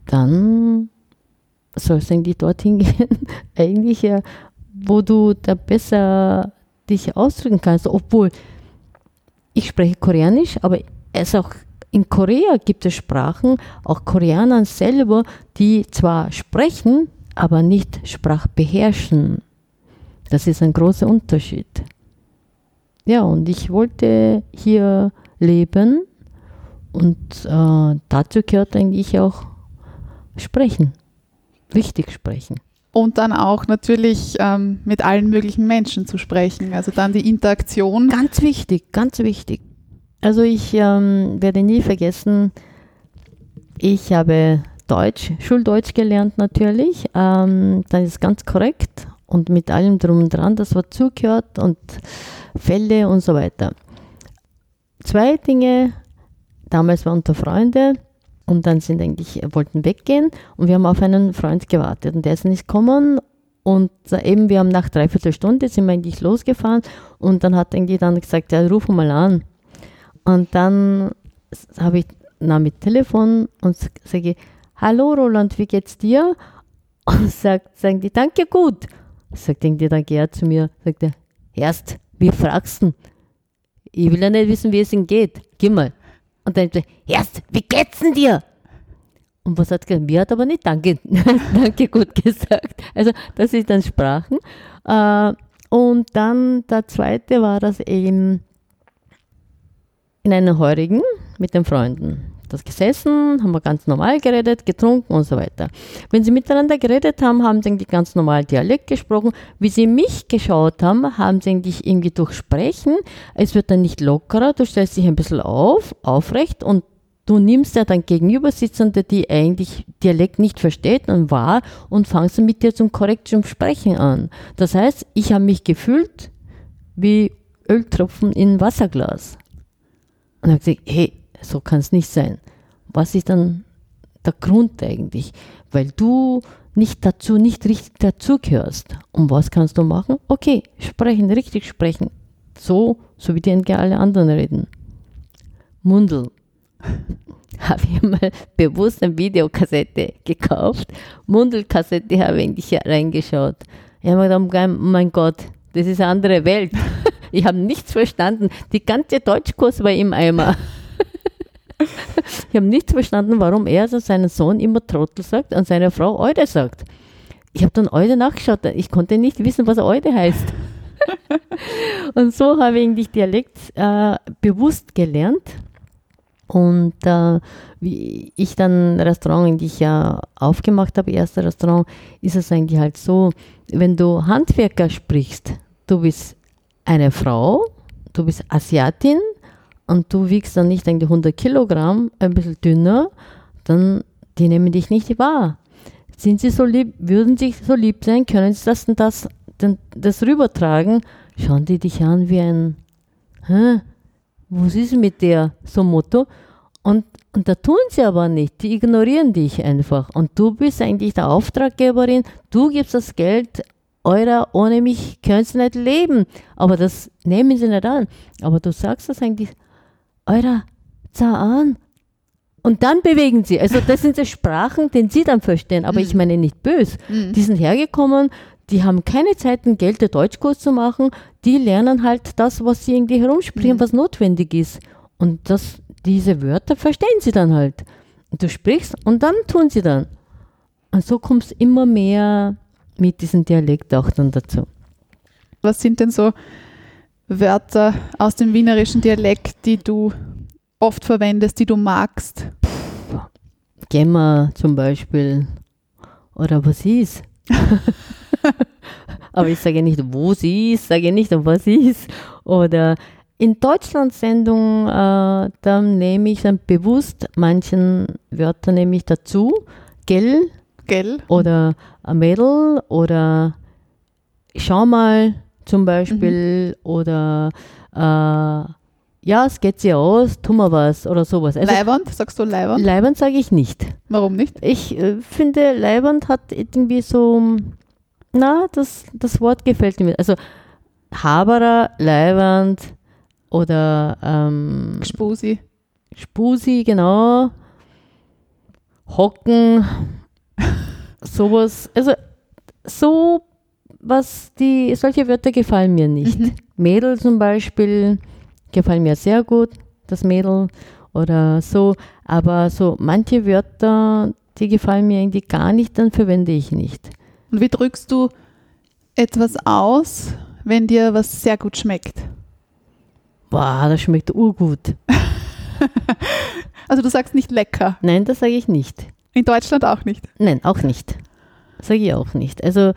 dann sollst du eigentlich dorthin gehen, eigentlich ja, wo du da besser dich ausdrücken kannst. Obwohl, ich spreche Koreanisch, aber es auch in Korea gibt es Sprachen, auch Koreaner selber, die zwar sprechen, aber nicht Sprach beherrschen. Das ist ein großer Unterschied. Ja, und ich wollte hier leben und äh, dazu gehört eigentlich auch sprechen. Richtig sprechen. Und dann auch natürlich ähm, mit allen möglichen Menschen zu sprechen. Also dann die Interaktion. Ganz wichtig, ganz wichtig. Also ich ähm, werde nie vergessen, ich habe Deutsch, Schuldeutsch gelernt natürlich. Ähm, dann ist ganz korrekt und mit allem drum und dran, das was zugehört und Fälle und so weiter. Zwei Dinge, damals waren unter Freunde und dann sind eigentlich, wollten weggehen und wir haben auf einen Freund gewartet und der ist nicht gekommen und eben wir haben nach dreiviertel Stunde sind wir eigentlich losgefahren und dann hat eigentlich dann gesagt, ja, ruf mal an. Und dann habe ich nahm mit Telefon und sage, hallo Roland, wie geht's dir? Und sagt, sagen die, danke gut. Sagt irgendwie dann er zu mir, sagt er, erst, wie fragst du? Ich will ja nicht wissen, wie es ihm geht. Geh mal. Und dann, erst, wie geht's denn dir? Und was hat gesagt? Mir hat aber nicht Danke, Danke gut gesagt. Also, das ist dann Sprachen. Äh, und dann der zweite war das eben in einer Heurigen mit den Freunden. Das gesessen, haben wir ganz normal geredet, getrunken und so weiter. Wenn sie miteinander geredet haben, haben sie eigentlich ganz normal Dialekt gesprochen. Wie sie mich geschaut haben, haben sie eigentlich irgendwie durchsprechen. Es wird dann nicht lockerer, du stellst dich ein bisschen auf, aufrecht und du nimmst ja dann Gegenübersitzende, die eigentlich Dialekt nicht versteht und wahr und fangst mit dir zum korrekten Sprechen an. Das heißt, ich habe mich gefühlt wie Öltropfen in Wasserglas. Und habe gesagt, hey, so kann es nicht sein. Was ist dann der Grund eigentlich? Weil du nicht dazu, nicht richtig dazugehörst. Und was kannst du machen? Okay, sprechen, richtig sprechen. So, so wie die alle anderen reden. Mundel. habe ich mal bewusst eine Videokassette gekauft. Mundelkassette habe ich eigentlich reingeschaut. Ich habe mir gedacht, mein Gott, das ist eine andere Welt. Ich habe nichts verstanden. Die ganze Deutschkurs war im Eimer. Ich habe nichts verstanden, warum er also seinen Sohn immer Trottel sagt und seine Frau Eude sagt. Ich habe dann Eude nachgeschaut. Ich konnte nicht wissen, was Eude heißt. und so habe ich eigentlich Dialekt äh, bewusst gelernt. Und äh, wie ich dann Restaurant eigentlich ja aufgemacht habe, erste Restaurant, ist es eigentlich halt so, wenn du Handwerker sprichst, du bist eine Frau, du bist Asiatin und du wiegst dann nicht eigentlich 100 Kilogramm, ein bisschen dünner, dann die nehmen dich nicht wahr. Sind sie so lieb, würden sie so lieb sein, können sie das und das, das rübertragen, schauen die dich an wie ein, hä, was ist mit der, so Motto. Und, und da tun sie aber nicht, die ignorieren dich einfach. Und du bist eigentlich der Auftraggeberin, du gibst das Geld eurer, ohne mich können sie nicht leben. Aber das nehmen sie nicht an. Aber du sagst das eigentlich, eurer, zah an. Und dann bewegen sie. Also das sind die Sprachen, den sie dann verstehen. Aber ich meine nicht böse. Die sind hergekommen, die haben keine Zeit, einen Geld der Deutschkurs zu machen. Die lernen halt das, was sie irgendwie herumsprechen, was notwendig ist. Und das, diese Wörter verstehen sie dann halt. Und du sprichst und dann tun sie dann. Und so kommst immer mehr mit diesem Dialekt auch dann dazu. Was sind denn so Wörter aus dem wienerischen Dialekt, die du oft verwendest, die du magst? Gemma zum Beispiel. Oder was ist? Aber ich sage nicht, wo sie ist, sage nicht, was ist. Oder in Deutschland-Sendung, äh, dann nehme ich dann bewusst manchen Wörter nehme ich dazu. Gell? Gell? Oder Mädel oder schau mal zum Beispiel Mhm. oder äh, ja, es geht sie aus, tu mal was oder sowas. Also Leiwand? Sagst du Leiwand? Leiband sage ich nicht. Warum nicht? Ich äh, finde, Leiband hat irgendwie so, na, das, das Wort gefällt mir. Also Haberer, Leiband oder ähm, Spusi. Spusi, genau. Hocken, sowas. Also so was die, solche Wörter gefallen mir nicht. Mhm. Mädel zum Beispiel gefallen mir sehr gut, das Mädel. oder so. Aber so manche Wörter, die gefallen mir eigentlich gar nicht, dann verwende ich nicht. Und wie drückst du etwas aus, wenn dir was sehr gut schmeckt? Boah, das schmeckt urgut. Also du sagst nicht lecker. Nein, das sage ich nicht. In Deutschland auch nicht. Nein, auch nicht. Sage ich auch nicht. Also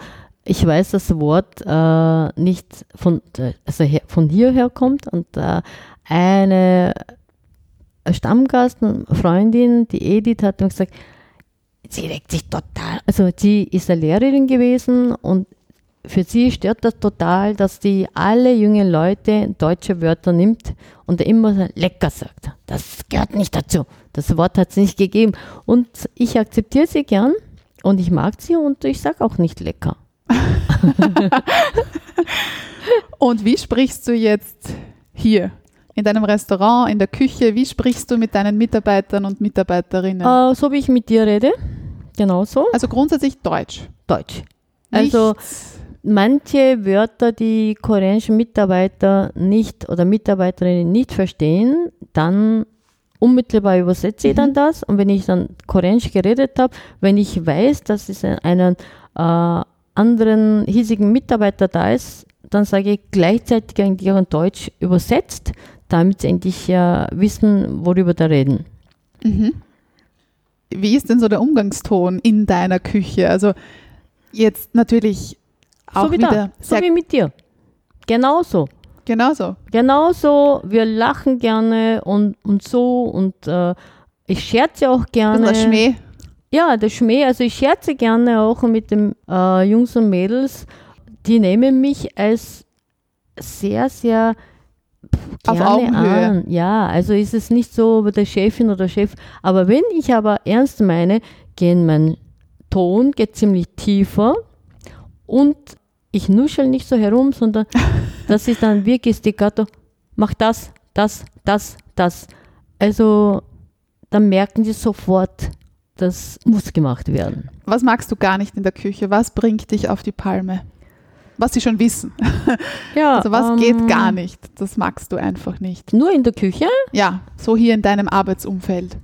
ich weiß, das Wort äh, nicht von, also her, von hierher kommt und äh, eine Stammgast, eine Freundin, die Edith, hat mir gesagt, sie regt sich total, also sie ist eine Lehrerin gewesen und für sie stört das total, dass die alle jungen Leute deutsche Wörter nimmt und immer lecker sagt. Das gehört nicht dazu. Das Wort hat es nicht gegeben. Und ich akzeptiere sie gern und ich mag sie und ich sage auch nicht lecker. Und wie sprichst du jetzt hier? In deinem Restaurant, in der Küche, wie sprichst du mit deinen Mitarbeitern und Mitarbeiterinnen? Äh, so wie ich mit dir rede, genauso, Also grundsätzlich Deutsch. Deutsch. Also Nichts- manche Wörter, die koreanische Mitarbeiter nicht oder Mitarbeiterinnen nicht verstehen, dann unmittelbar übersetze ich dann das. Und wenn ich dann koreanisch geredet habe, wenn ich weiß, dass es einen äh, anderen hiesigen Mitarbeiter da ist, dann sage ich gleichzeitig eigentlich auch in Deutsch übersetzt, damit sie endlich ja wissen, worüber da reden. Mhm. Wie ist denn so der Umgangston in deiner Küche? Also jetzt natürlich auch so wie wieder da, so wie mit dir. Genauso. genauso. Genauso, wir lachen gerne und, und so und äh, ich scherze auch Ein gerne. bisschen Schmäh. Ja, der Schmäh, also ich scherze gerne auch mit den äh, Jungs und Mädels. Die nehmen mich als sehr, sehr Auf Augenhöhe. an. Ja, also ist es nicht so der Chefin oder Chef. Aber wenn ich aber ernst meine, gehen mein Ton geht ziemlich tiefer und ich nuschel nicht so herum, sondern das ist dann wirklich Staccato. Mach das, das, das, das. Also dann merken die sofort, das muss gemacht werden. Was magst du gar nicht in der Küche? Was bringt dich auf die Palme? Was sie schon wissen. Ja, Also was ähm, geht gar nicht? Das magst du einfach nicht. Nur in der Küche? Ja, so hier in deinem Arbeitsumfeld.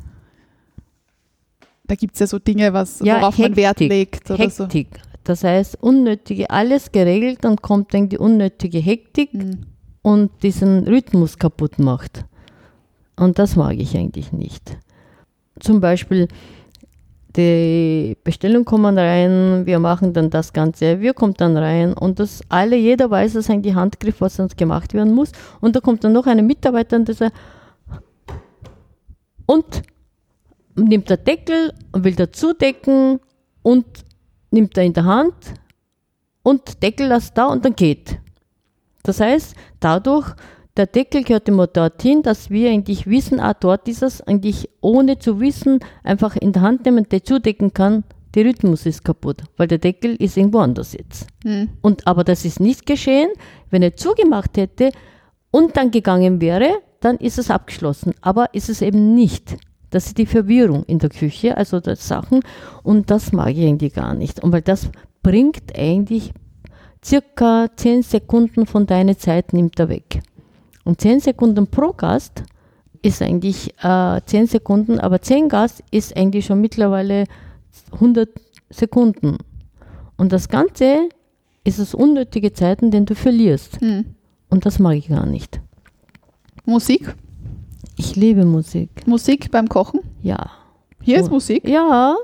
Da gibt es ja so Dinge, was, Ja, worauf man Wert Hektik, legt oder so. Hektik. Das heißt, unnötige, alles geregelt, dann kommt dann die unnötige Hektik Hm. und diesen Rhythmus kaputt macht. Und das mag ich eigentlich nicht. Zum Beispiel, die Bestellung kommen rein, wir machen dann das Ganze, wir kommen dann rein und das alle, jeder weiß, das ist eigentlich Handgriff, was sonst gemacht werden muss. Und da kommt dann noch eine Mitarbeiterin, die sagt, und nimmt der Deckel und will dazu decken und nimmt er in der Hand und Deckel lässt da und dann geht. Das heißt, dadurch, der Deckel gehört immer dorthin, dass wir eigentlich wissen, ah, dort ist es, eigentlich ohne zu wissen, einfach in der Hand nehmen, der zudecken kann, der Rhythmus ist kaputt, weil der Deckel ist irgendwo anders jetzt. Hm. Und, aber das ist nicht geschehen. Wenn er zugemacht hätte und dann gegangen wäre, dann ist es abgeschlossen. Aber ist es eben nicht. Das ist die Verwirrung in der Küche, also das Sachen. Und das mag ich eigentlich gar nicht. Und weil das bringt eigentlich circa 10 Sekunden von deiner Zeit nimmt er weg. Und 10 Sekunden pro Gast ist eigentlich äh, 10 Sekunden, aber 10 Gast ist eigentlich schon mittlerweile 100 Sekunden. Und das Ganze ist es unnötige Zeiten, den du verlierst. Hm. Und das mag ich gar nicht. Musik? Ich liebe Musik. Musik beim Kochen? Ja. Hier ist Oh. Musik. Ja.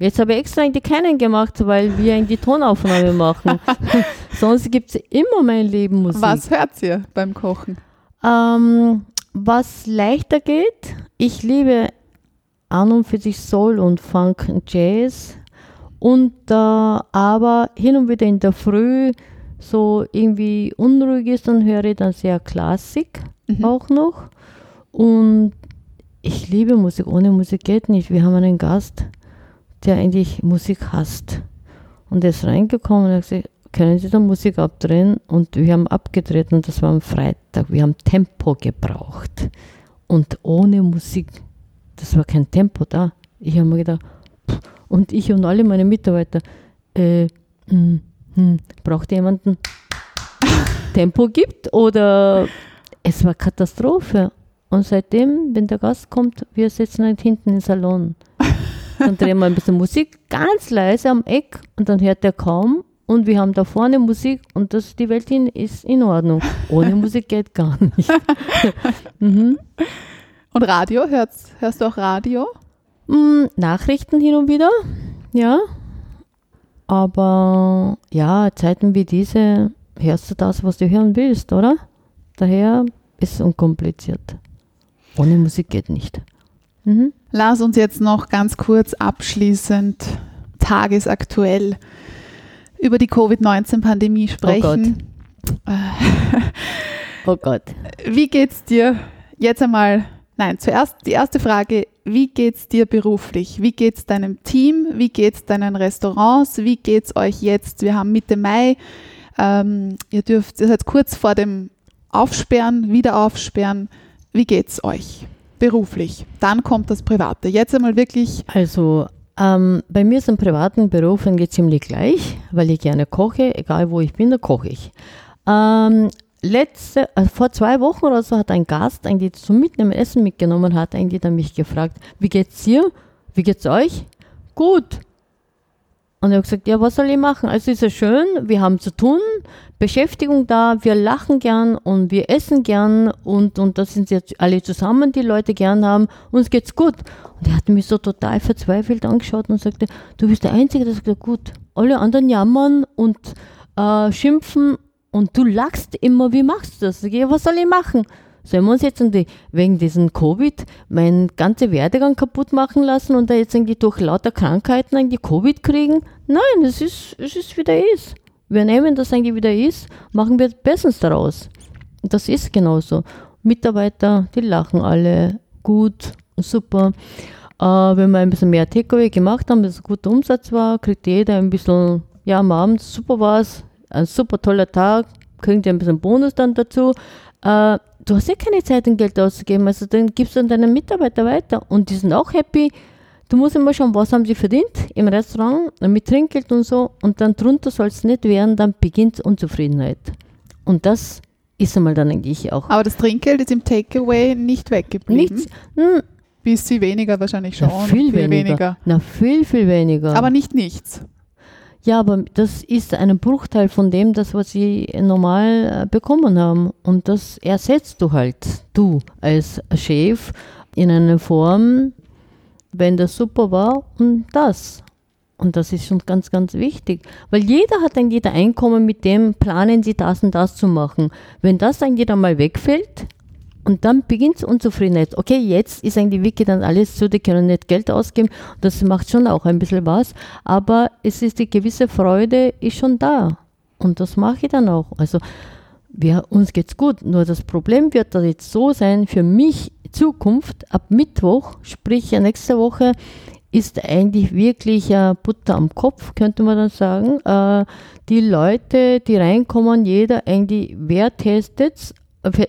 Jetzt habe ich extra eigentlich keinen gemacht, weil wir eigentlich die Tonaufnahme machen. Sonst gibt es immer mein Leben Musik. Was hört ihr beim Kochen? Ähm, was leichter geht, ich liebe an und für sich Soul und Funk und Jazz. Und äh, aber hin und wieder in der Früh so irgendwie unruhig ist, dann höre ich dann sehr Klassik Mhm. auch noch. Und ich liebe Musik. Ohne Musik geht nicht. Wir haben einen Gast, der eigentlich Musik hasst. Und er ist reingekommen und hat gesagt, können Sie da Musik abdrehen? Und wir haben abgedreht und das war am Freitag. Wir haben Tempo gebraucht. Und ohne Musik, das war kein Tempo da. Ich habe mir gedacht, pff, und ich und alle meine Mitarbeiter, äh, hm, hm, braucht jemanden Tempo gibt oder es war Katastrophe. Und seitdem, wenn der Gast kommt, wir sitzen halt hinten im Salon. Dann drehen wir ein bisschen Musik, ganz leise am Eck und dann hört er kaum. Und wir haben da vorne Musik und das, die Welt in, ist in Ordnung. Ohne Musik geht gar nicht. mhm. Und Radio, hörst, hörst du auch Radio? Mm, Nachrichten hin und wieder, ja. Aber ja, Zeiten wie diese hörst du das, was du hören willst, oder? Daher ist es unkompliziert. Ohne Musik geht nicht. Mhm. Lass uns jetzt noch ganz kurz abschließend tagesaktuell über die Covid-19-Pandemie sprechen. Oh Gott. Wie geht's dir jetzt einmal? Nein, zuerst die erste Frage, wie geht's dir beruflich? Wie geht's deinem Team? Wie geht's deinen Restaurants? Wie geht's euch jetzt? Wir haben Mitte Mai. Ähm, ihr dürft, ihr seid kurz vor dem Aufsperren, wieder aufsperren. Wie geht's euch beruflich? Dann kommt das Private. Jetzt einmal wirklich Also, ähm, bei mir im privaten Beruf geht ziemlich gleich, weil ich gerne koche, egal wo ich bin, da koche ich. Ähm, letzte, äh, vor zwei Wochen oder so hat ein Gast eigentlich zum Mitnehmen Essen mitgenommen, hat eigentlich dann mich gefragt, wie geht's dir? Wie geht's euch? Gut. Und ich habe gesagt, ja, was soll ich machen? Also ist ja schön, wir haben zu tun, Beschäftigung da, wir lachen gern und wir essen gern und, und das sind jetzt alle zusammen, die Leute gern haben, uns geht's gut. Und er hat mich so total verzweifelt angeschaut und sagte, du bist der Einzige, der sagt, gut, alle anderen jammern und äh, schimpfen und du lachst immer, wie machst du das? Ich, ja, was soll ich machen? Sollen wir uns jetzt wegen diesem Covid meinen ganzen Werdegang kaputt machen lassen und da jetzt irgendwie durch lauter Krankheiten eigentlich Covid kriegen? Nein, es ist, es ist wie der ist. Wir nehmen das eigentlich wie der ist, machen wir Bestens daraus. Das ist genauso. Mitarbeiter, die lachen alle gut, super. Äh, wenn wir ein bisschen mehr Takeaway gemacht haben, dass es ein guter Umsatz war, kriegt jeder ein bisschen, ja, am Abend super war's, ein super toller Tag, kriegt ihr ein bisschen Bonus dann dazu. Äh, du hast ja keine Zeit, ein Geld auszugeben, also dann gibst du an deinen Mitarbeiter weiter und die sind auch happy. Du musst immer schauen, was haben sie verdient im Restaurant mit Trinkgeld und so und dann drunter soll es nicht werden, dann beginnt Unzufriedenheit. Und das ist einmal dann eigentlich auch Aber das Trinkgeld ist im Takeaway nicht weggeblieben. nichts. Hm, Bisschen weniger wahrscheinlich schon. na, viel, weniger. Na, viel, viel weniger. Aber nicht nichts. Ja, aber das ist ein Bruchteil von dem, das, was sie normal äh, bekommen haben. Und das ersetzt du halt, du als Chef, in einer Form, wenn das super war und das. Und das ist schon ganz, ganz wichtig. Weil jeder hat ein jeder Einkommen, mit dem planen sie das und das zu machen. Wenn das ein jeder mal wegfällt, und dann beginnt Unzufriedenheit. Okay, jetzt ist eigentlich wirklich dann alles zu, die können nicht Geld ausgeben. Das macht schon auch ein bisschen was. Aber es ist die gewisse Freude, ist schon da. Und das mache ich dann auch. Also wir, uns geht's gut. Nur das Problem wird da jetzt so sein, für mich Zukunft ab Mittwoch, sprich ja, nächste Woche, ist eigentlich wirklich äh, Butter am Kopf, könnte man dann sagen. Äh, die Leute, die reinkommen, jeder eigentlich, wer testet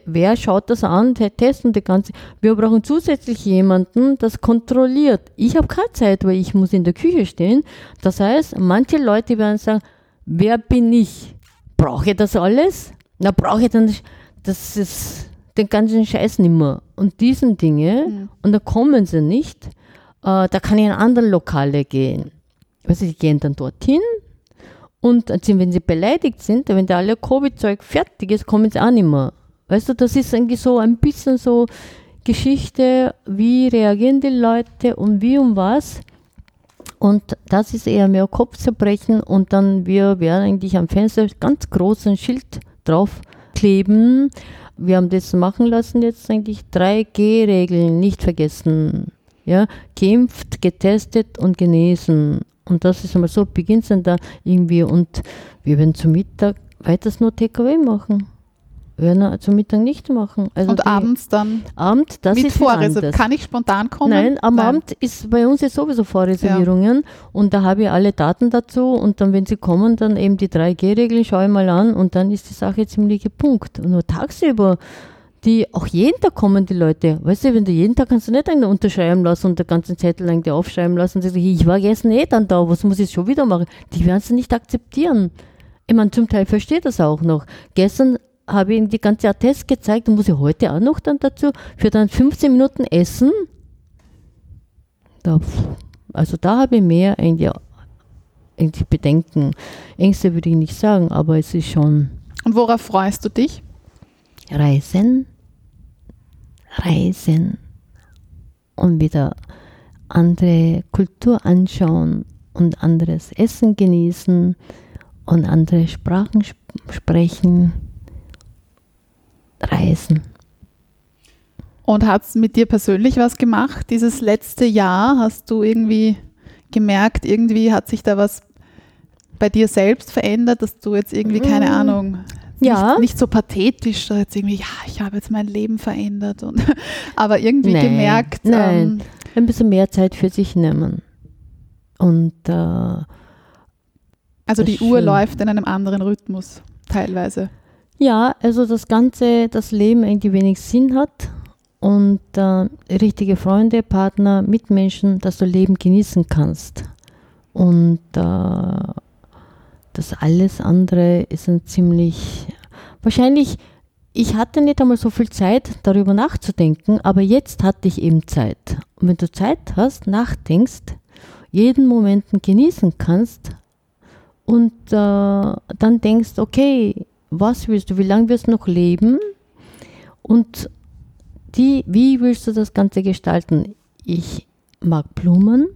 wer schaut das an, testen die ganze. Wir brauchen zusätzlich jemanden, das kontrolliert. Ich habe keine Zeit, weil ich muss in der Küche stehen. Das heißt, manche Leute werden sagen, wer bin ich? Brauche ich das alles? Na, brauche ich dann das ist den ganzen Scheiß nicht mehr. Und diesen Dinge, Mhm. und da kommen sie nicht, äh, da kann ich in andere Lokale gehen. Also die gehen dann dorthin und sind- wenn sie beleidigt sind, wenn da alle Covid-Zeug fertig ist, kommen sie auch nicht mehr. Weißt du, das ist eigentlich so ein bisschen so Geschichte, wie reagieren die Leute und wie und was. Und das ist eher mehr Kopfzerbrechen und dann wir werden eigentlich am Fenster ganz großen Schild drauf kleben. Wir haben das machen lassen jetzt eigentlich 3G-Regeln nicht vergessen. Ja, geimpft, getestet und genesen. Und das ist einmal so, beginnt dann da irgendwie und wir werden zum Mittag weiters nur TKW machen. Werden zum Mittag nicht machen. Also Und abends dann Abend, das mit ist Vorreservierung. Kann ich spontan kommen? Nein, am Abend ist bei uns jetzt sowieso Vorreservierungen und da habe ich alle Daten dazu und dann, wenn sie kommen, dann eben die 3G-Regeln, schaue ich mal an und dann ist die Sache ziemlich gepunkt. Und nur tagsüber, die auch jeden Tag kommen die Leute. Weißt du, wenn du jeden Tag kannst du nicht einen unterschreiben lassen und den ganzen Zettel lang dir aufschreiben lassen und sagst, ich war gestern eh dann da, was muss ich schon wieder machen? Die werden es nicht akzeptieren. Ich meine, zum Teil verstehe das auch noch. Gestern habe ich ihm die ganze Attest gezeigt und muss ich heute auch noch dann dazu für dann 15 Minuten essen. Da, also da habe ich mehr eigentlich, eigentlich Bedenken. Ängste würde ich nicht sagen, aber es ist schon Und worauf freust du dich? Reisen, Reisen und wieder andere Kultur anschauen und anderes Essen genießen und andere Sprachen sp sprechen, reisen. Und hat es mit dir persönlich was gemacht? Dieses letzte Jahr hast du irgendwie gemerkt, irgendwie hat sich da was bei dir selbst verändert, dass du jetzt irgendwie, keine Mm. Ahnung, Ja. nicht, nicht so pathetisch, da jetzt irgendwie, ja, ich habe jetzt mein Leben verändert, und, aber irgendwie Nein, gemerkt, nein. Ähm, Ein bisschen mehr Zeit für sich nehmen. Und äh, also die Uhr schön. läuft in einem anderen Rhythmus, teilweise. Ja, also das Ganze, das Leben irgendwie wenig Sinn hat und äh, richtige Freunde, Partner, Mitmenschen, dass du Leben genießen kannst. Und äh, das alles andere ist ein ziemlich, wahrscheinlich, ich hatte nicht einmal so viel Zeit, darüber nachzudenken, aber jetzt hatte ich eben Zeit. Und wenn du Zeit hast, nachdenkst, jeden Moment genießen kannst und äh, dann denkst, okay, was willst du, wie lange wirst du noch leben und die, wie willst du das Ganze gestalten? Ich mag Blumen,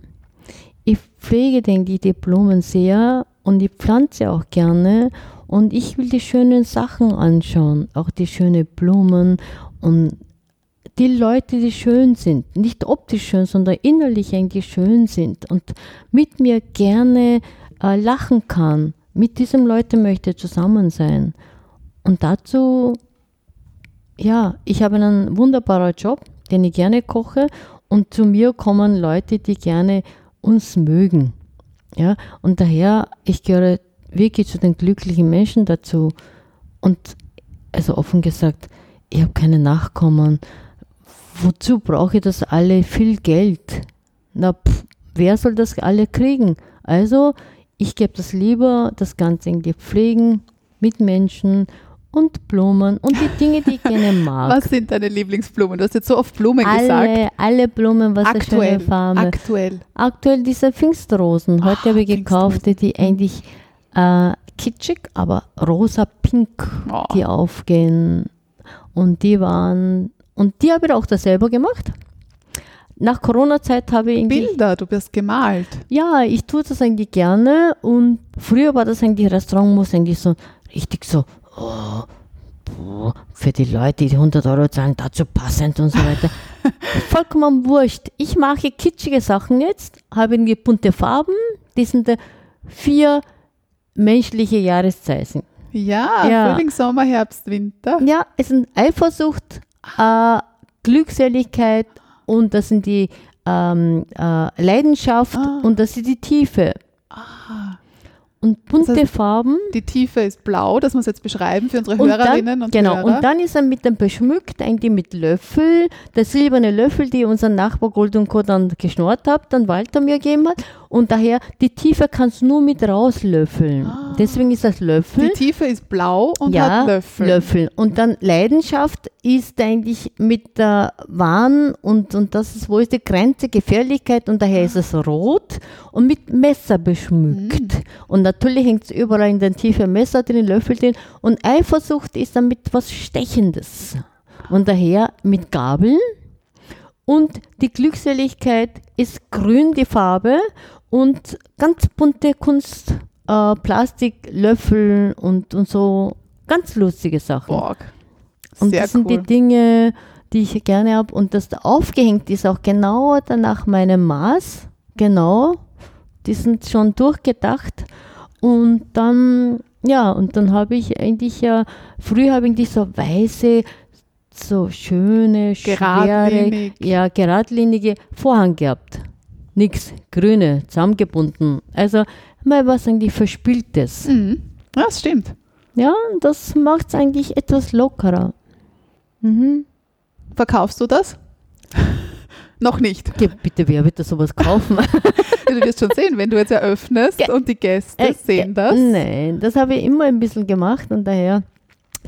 ich pflege, denke ich, die Blumen sehr und ich pflanze auch gerne und ich will die schönen Sachen anschauen, auch die schönen Blumen und die Leute, die schön sind, nicht optisch schön, sondern innerlich eigentlich schön sind und mit mir gerne äh, lachen kann. Mit diesen Leuten möchte ich zusammen sein. Und dazu, ja, ich habe einen wunderbaren Job, den ich gerne koche und zu mir kommen Leute, die gerne uns mögen. Ja, und daher, ich gehöre wirklich zu den glücklichen Menschen dazu. Und also offen gesagt, ich habe keine Nachkommen. Wozu brauche ich das alle viel Geld? Na, pff, wer soll das alle kriegen? Also, ich gebe das lieber, das Ganze irgendwie pflegen mit Menschen und Blumen und die Dinge, die ich gerne mag. Was sind deine Lieblingsblumen? Du hast jetzt so oft Blumen gesagt. alle, alle Blumen, was eine Aktuell, schöne Farbe. aktuell. Aktuell diese Pfingstrosen. Heute Ah, habe ich gekauft, die, die eigentlich äh, kitschig, aber rosa-pink, Oh. die aufgehen. Und die waren, und die habe ich auch da selber gemacht. Nach Corona-Zeit habe ich Bilder, du bist gemalt. ja, ich tue das eigentlich gerne und früher war das eigentlich, Restaurant muss eigentlich so richtig so, oh, boah, für die Leute, die 100 Euro zahlen, dazu passend und so weiter. Vollkommen wurscht. Ich mache kitschige Sachen jetzt, habe irgendwie bunte Farben, die sind äh, vier menschliche Jahreszeiten. Ja, Ja. Frühling, Sommer, Herbst, Winter. Ja, es sind Eifersucht, äh, Glückseligkeit und das sind die ähm, äh, Leidenschaft Ah. und das ist die Tiefe. Ah, Und bunte Das heißt, Farben. die Tiefe ist blau, das muss jetzt beschreiben für unsere Und Hörerinnen dann, und genau, Hörer. und dann ist er mit dem beschmückt, eigentlich mit Löffel, der silberne Löffel, die unser Nachbar Gold und Co. dann geschnurrt hat, dann Walter mir gegeben hat. Und daher, die Tiefe kannst du nur mit rauslöffeln. Ah. Deswegen ist das Löffel. die Tiefe ist blau und ja, hat Löffel. Löffel. Und dann Leidenschaft ist eigentlich mit der Wahn und, und das ist, wo ist die Grenze, Gefährlichkeit und daher ist es rot und mit Messer beschmückt. Mhm. Und natürlich hängt es überall in den tiefen Messer drin, Löffel drin. Und Eifersucht ist dann mit was Stechendes. Und daher mit Gabeln. Und die Glückseligkeit ist grün, die Farbe. Und ganz bunte Kunst, äh, Plastik, Löffel und, und so ganz lustige Sachen. Borg. Und Sehr das sind cool. die Dinge, die ich gerne habe. Und das da aufgehängt ist auch genau nach meinem Maß. Genau. Die sind schon durchgedacht. Und dann, ja, und dann habe ich eigentlich ja, früher habe ich eigentlich so weiße, so schöne, schwere, Geradlinig. ja, geradlinige Vorhang gehabt. Nix, grüne, zusammengebunden. Also mal was eigentlich Verspieltes. Mhm. Ja, das stimmt. Ja, das macht es eigentlich etwas lockerer. Mhm. Verkaufst du das? Noch nicht. Geh, bitte, wer wird da sowas kaufen? Du wirst schon sehen, wenn du jetzt eröffnest Ge- und die Gäste Äh, sehen das. Nein, das habe ich immer ein bisschen gemacht und daher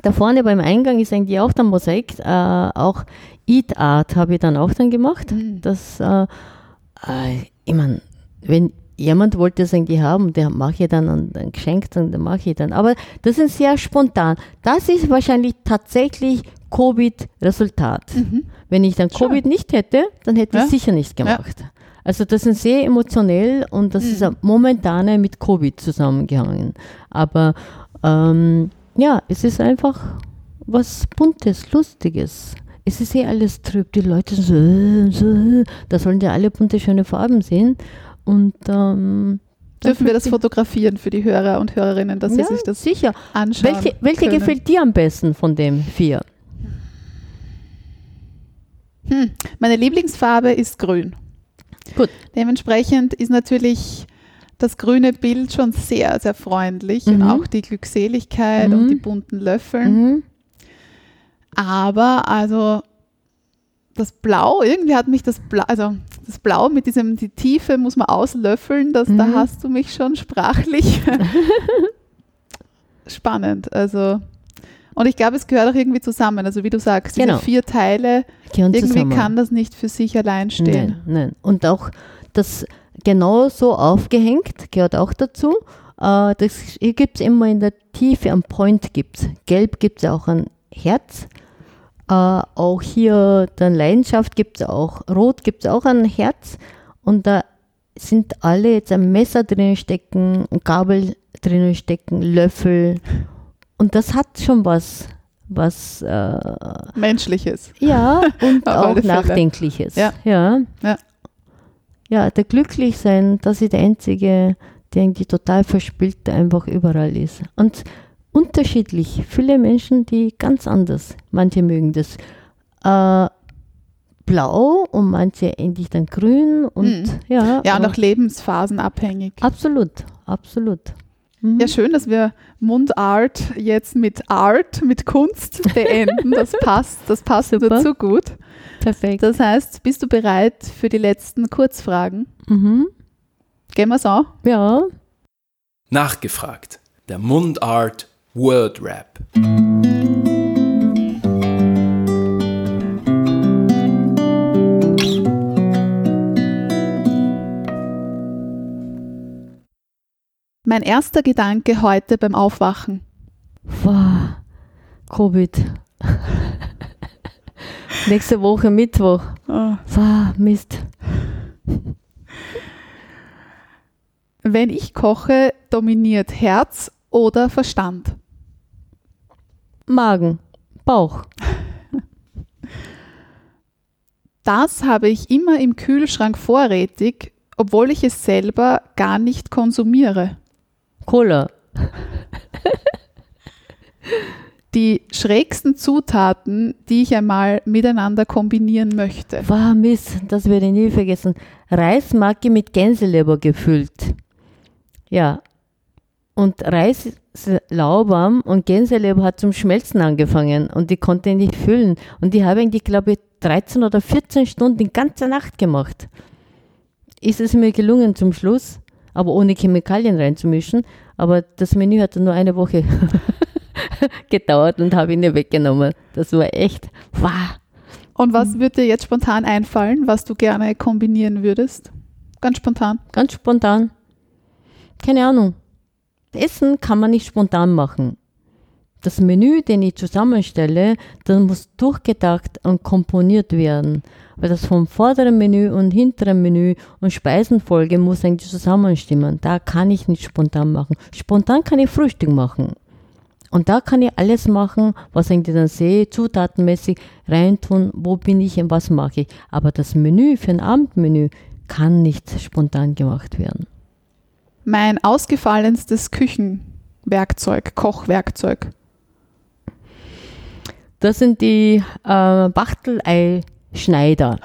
da vorne beim Eingang ist eigentlich auch der Mosaik, äh, auch Eat Art habe ich dann auch dann gemacht. Mhm. Das, äh, äh, ich meine, wenn jemand wollte es eigentlich haben, der mache ich dann ein, ein Geschenk, dann dann mache ich dann. Aber das ist sehr spontan. Das ist wahrscheinlich tatsächlich Covid-Resultat. Mhm. Wenn ich dann Schön. Covid nicht hätte, dann hätte ich Ja. es sicher nicht gemacht. Also das ist sehr emotionell und das ist Mhm. eine momentane mit Covid zusammengehangen. Aber ähm, ja, es ist einfach was Buntes, Lustiges. Es ist eh alles trüb. Die Leute sind so, äh, so, äh. da sollen ja alle bunte, schöne Farben sehen. Und ähm, Dürfen wir das fotografieren für die Hörer und Hörerinnen, dass sich- sie ja, sich das sicher. anschauen Welche, welche können? gefällt dir am besten von den vier? Hm. Meine Lieblingsfarbe ist grün. Gut. Dementsprechend ist natürlich das grüne Bild schon sehr, sehr freundlich und Mhm. auch die Glückseligkeit Mhm. und die bunten Löffeln. Mhm. Aber also das Blau, irgendwie hat mich das Blau, also das Blau mit diesem, die Tiefe muss man auslöffeln, das, da Mhm. hast du mich schon sprachlich spannend. Also und ich glaube, es gehört auch irgendwie zusammen. Also wie du sagst, diese Genau. vier Teile, Gehören irgendwie zusammen. kann das nicht für sich allein stehen. Nein, nein. Und auch das genau so aufgehängt gehört auch dazu. Äh, das hier gibt es immer in der Tiefe am Point gibt's. Gelb gibt es auch ein Herz. Äh, auch hier dann Leidenschaft gibt es auch. Rot gibt es auch ein Herz. Und da sind alle jetzt ein Messer drinnen stecken, ein Gabel drinnen stecken, Löffel. Und das hat schon was, was äh, Menschliches. ja, und auch. Nachdenkliches. Ja. Ja. Ja. Ja, der Glücklichsein, das ist der einzige, der irgendwie total verspielt einfach überall ist. Und unterschiedlich. Viele Menschen, die ganz anders. Manche mögen das äh, blau und manche endlich dann grün und Mhm. ja. Ja, und auch lebensphasenabhängig. absolut, absolut. Mhm. Ja, schön, dass wir Mundart jetzt mit Art, mit Kunst beenden. Das passt, das passt Super. dazu gut. Perfekt. Das heißt, bist du bereit für die letzten Kurzfragen? Mhm. Gehen wir's an? Ja. Nachgefragt. Der Mundart Word Rap. Mein erster Gedanke heute beim Aufwachen. Wow, Covid. Nächste Woche Mittwoch. Oh. Wow, Mist. Wenn ich koche, dominiert Herz oder Verstand? Magen, Bauch. Das habe ich immer im Kühlschrank vorrätig, obwohl ich es selber gar nicht konsumiere. Cola. Die schrägsten Zutaten, die ich einmal miteinander kombinieren möchte. Wow, Mist, das werde ich nie vergessen. Reismacke mit Gänseleber gefüllt. Ja. Und Reis ist lauwarm und Gänseleber hat zum Schmelzen angefangen und die konnte ich nicht füllen. Und die habe ich, glaube ich, 13 oder 14 Stunden die ganze Nacht gemacht. Ist es mir gelungen zum Schluss, aber ohne Chemikalien reinzumischen. Aber das Menü hat nur eine Woche gedauert und habe ihn nicht weggenommen. Das war echt, wow. Und was würde dir jetzt spontan einfallen, was du gerne kombinieren würdest? Ganz spontan. Ganz spontan. Keine Ahnung. Essen kann man nicht spontan machen. Das Menü, den ich zusammenstelle, das muss durchgedacht und komponiert werden. Weil das vom vorderen Menü und hinteren Menü und Speisenfolge muss eigentlich zusammenstimmen. Da kann ich nicht spontan machen. Spontan kann ich Frühstück machen. Und da kann ich alles machen, was ich dann sehe, zutatenmäßig reintun, wo bin ich und was mache ich. Aber das Menü für ein Abendmenü kann nicht spontan gemacht werden. Mein ausgefallenstes Küchenwerkzeug, Kochwerkzeug. Das sind die äh, Wachtelei-Schneider.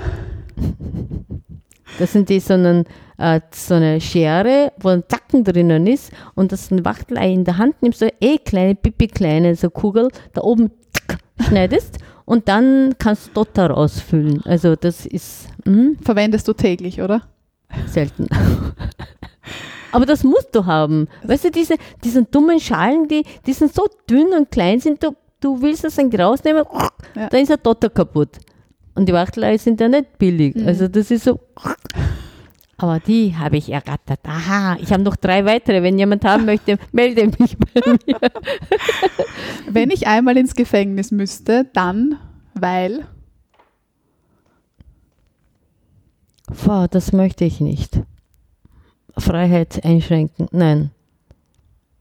Das sind die so, einen, äh, so eine Schere, wo ein Zacken drinnen ist und das ein Wachtelei in der Hand nimmst, so eh kleine, pipi kleine, so Kugel, da oben zack, schneidest und dann kannst du dort rausfüllen. Also das ist mh, Verwendest du täglich, oder? selten. Aber das musst du haben. Weißt du, diese, diese dummen Schalen, die, die sind so dünn und klein sind, du du willst das irgendwie rausnehmen, Ja. dann ist der Totter kaputt. Und die Wachtelei sind ja nicht billig. Mhm. Also das ist so. Aber die habe ich ergattert. Aha, ich habe noch drei weitere. Wenn jemand haben möchte, melde mich bei mir. Wenn ich einmal ins Gefängnis müsste, dann, weil. Boah, das möchte ich nicht. Freiheit einschränken. Nein.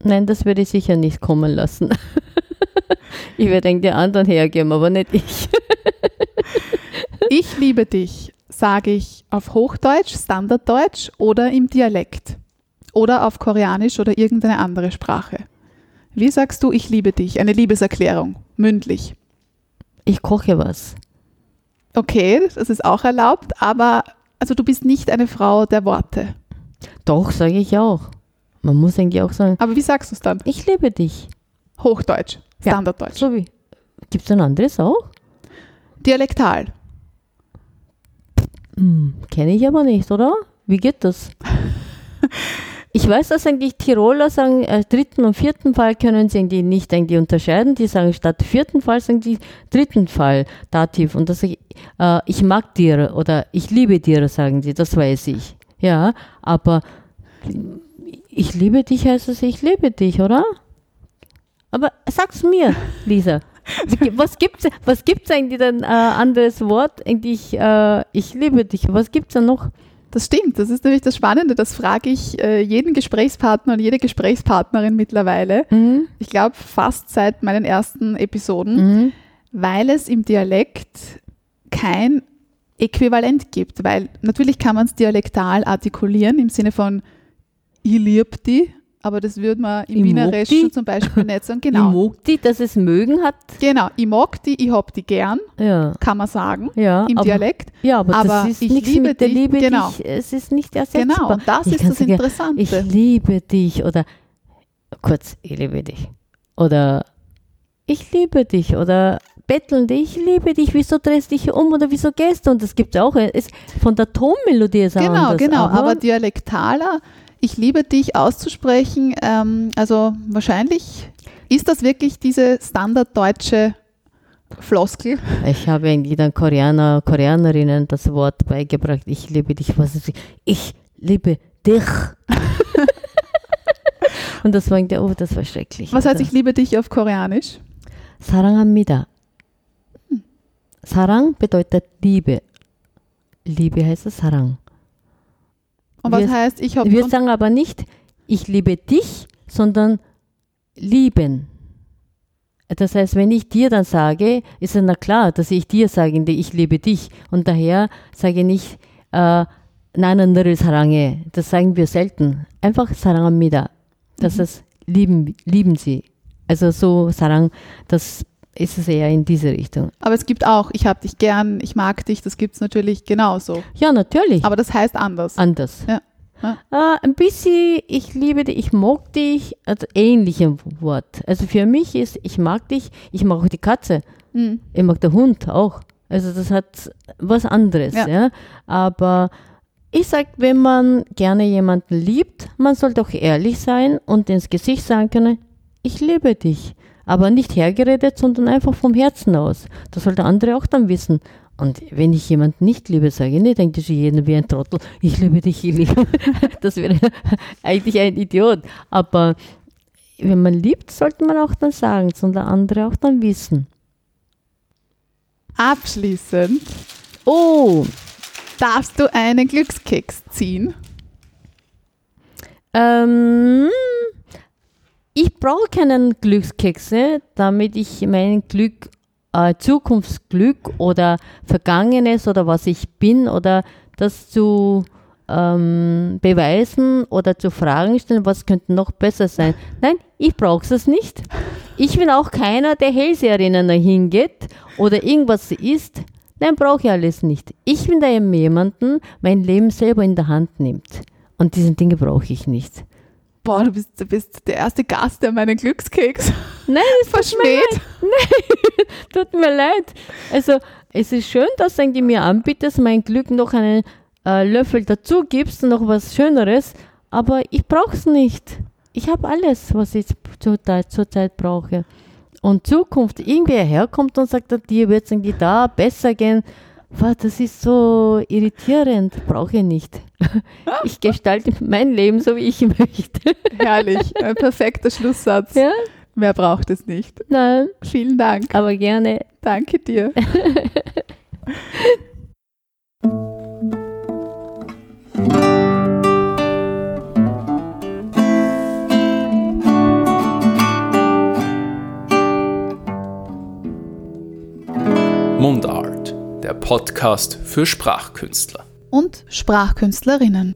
Nein, das würde ich sicher nicht kommen lassen. ich werde den anderen hergeben, aber nicht ich. Ich liebe dich, sage ich auf Hochdeutsch, Standarddeutsch oder im Dialekt. Oder auf Koreanisch oder irgendeine andere Sprache. Wie sagst du, ich liebe dich? Eine Liebeserklärung, mündlich. Ich koche was. Okay, das ist auch erlaubt, aber also du bist nicht eine Frau der Worte. Doch, sage ich auch. Man muss eigentlich auch sagen, Aber wie sagst du es dann? ich liebe dich. Hochdeutsch, Ja. Standarddeutsch. So wie. Gibt es ein anderes auch? Dialektal. Hm, Kenne ich aber nicht, oder? Wie geht das? Ich weiß, dass eigentlich Tiroler sagen, äh, dritten und vierten Fall können sie eigentlich nicht eigentlich unterscheiden. Die sagen statt vierten Fall sagen die dritten Fall Dativ. Und das ich, äh, ich mag dir oder ich liebe dir, sagen sie, das weiß ich. Ja, aber ich liebe dich heißt es, ich liebe dich, oder? Aber sag's mir, Lisa. Was gibt's, was gibt's eigentlich denn äh, anderes Wort? Eigentlich, äh, ich liebe dich. Was gibt's da noch? Das stimmt, das ist nämlich das Spannende. Das frage ich äh, jeden Gesprächspartner und jede Gesprächspartnerin mittlerweile. Mhm. Ich glaube fast seit meinen ersten Episoden, Mhm. weil es im Dialekt kein Äquivalent gibt. Weil natürlich kann man es dialektal artikulieren im Sinne von ich lieb die, aber das würde man im Ich Wienerischen zum Beispiel nicht sagen. Ich Genau. mag die, dass es mögen hat. Genau, ich mag die, ich hab die gern, Ja, kann man sagen, ja. im aber, Dialekt. Ja, aber, Aber das ist ich nichts liebe mit der dich, Liebe, genau. dich, es ist nicht ersetzbar. Genau, und das Ich ist das sagen, Interessante. Ich liebe dich oder kurz, ich liebe dich. Oder ich liebe dich oder betteln dich, ich liebe dich, wieso drehst du dich um oder wieso gehst du? Und das gibt es auch, es, von der Tonmelodie ist auch Genau, anders. genau. Aber, aber dialektaler, ich liebe dich auszusprechen, ähm, also wahrscheinlich ist das wirklich diese standarddeutsche Floskel. Ich habe eigentlich dann Koreaner, Koreanerinnen das Wort beigebracht. Ich liebe dich. Was ist ich liebe dich. Und das war irgendwie, oh, das war schrecklich. Was heißt, Also, ich liebe dich auf Koreanisch? 사랑합니다. Sarang bedeutet Liebe. Liebe heißt es Sarang. Und was Wir- heißt, ich habe Wir sagen aber nicht, ich liebe dich, sondern lieben. Das heißt, wenn ich dir dann sage, ist es na klar, dass ich dir sage, ich liebe dich. Und daher sage ich nicht, äh, 나는 너를 사랑해. Das sagen wir selten. Einfach 사랑합니다. Das ist lieben, lieben sie. Also so Sarang, das ist es eher in diese Richtung. aber es gibt auch, ich habe dich gern, ich mag dich, das gibt es natürlich genauso. Ja, natürlich. Aber das heißt anders. anders. Ja. Ja. Äh, ein bisschen, ich liebe dich, ich mag dich, also ähnliche Wort. Also für mich ist, ich mag dich, ich mag auch die Katze, Mhm. ich mag der Hund auch. Also das hat was anderes, Ja. ja. Aber ich sage, wenn man gerne jemanden liebt, man soll doch ehrlich sein und ins Gesicht sagen können, ich liebe dich. Aber nicht hergeredet, sondern einfach vom Herzen aus. Das soll der andere auch dann wissen. Und wenn ich jemanden nicht liebe, sage ich nicht, denke ich jeden wie ein Trottel, ich liebe dich, ich liebe. Das wäre eigentlich ein Idiot. Aber wenn man liebt, sollte man auch dann sagen, sondern der andere auch dann wissen. Abschließend Oh, darfst du einen Glückskeks ziehen. Ähm, ich brauche keinen Glückskekse, damit ich mein Glück, äh, Zukunftsglück oder Vergangenes oder was ich bin oder das zu ähm, beweisen oder zu Fragen stellen, was könnte noch besser sein. Nein, ich brauche es nicht. Ich bin auch keiner, der Hellseherinnen hingeht oder irgendwas isst. Nein, brauche ich alles nicht. Ich bin da eben jemanden, mein Leben selber in der Hand nimmt. Und diese Dinge brauche ich nicht. Boah, du bist, du bist der erste Gast, der meinen Glückskeks Nein, tut mir verschmäht. leid. Tut mir leid. Also, es ist schön, dass du mir anbietest, mein Glück noch einen äh, Löffel dazu gibst, noch was Schöneres, aber ich brauche es nicht. Ich habe alles, was ich zurzeit, zurzeit brauche. und Zukunft irgendwer herkommt und sagt, dir wird es irgendwie da besser gehen, boah, das ist so irritierend, brauche ich nicht. Ich gestalte mein Leben so, wie ich möchte. Herrlich, ein perfekter Schlusssatz. Ja? Wer braucht es nicht? Nein, Vielen Dank. aber gerne. Danke dir. Mundart, der Podcast für Sprachkünstler. Und Sprachkünstlerinnen.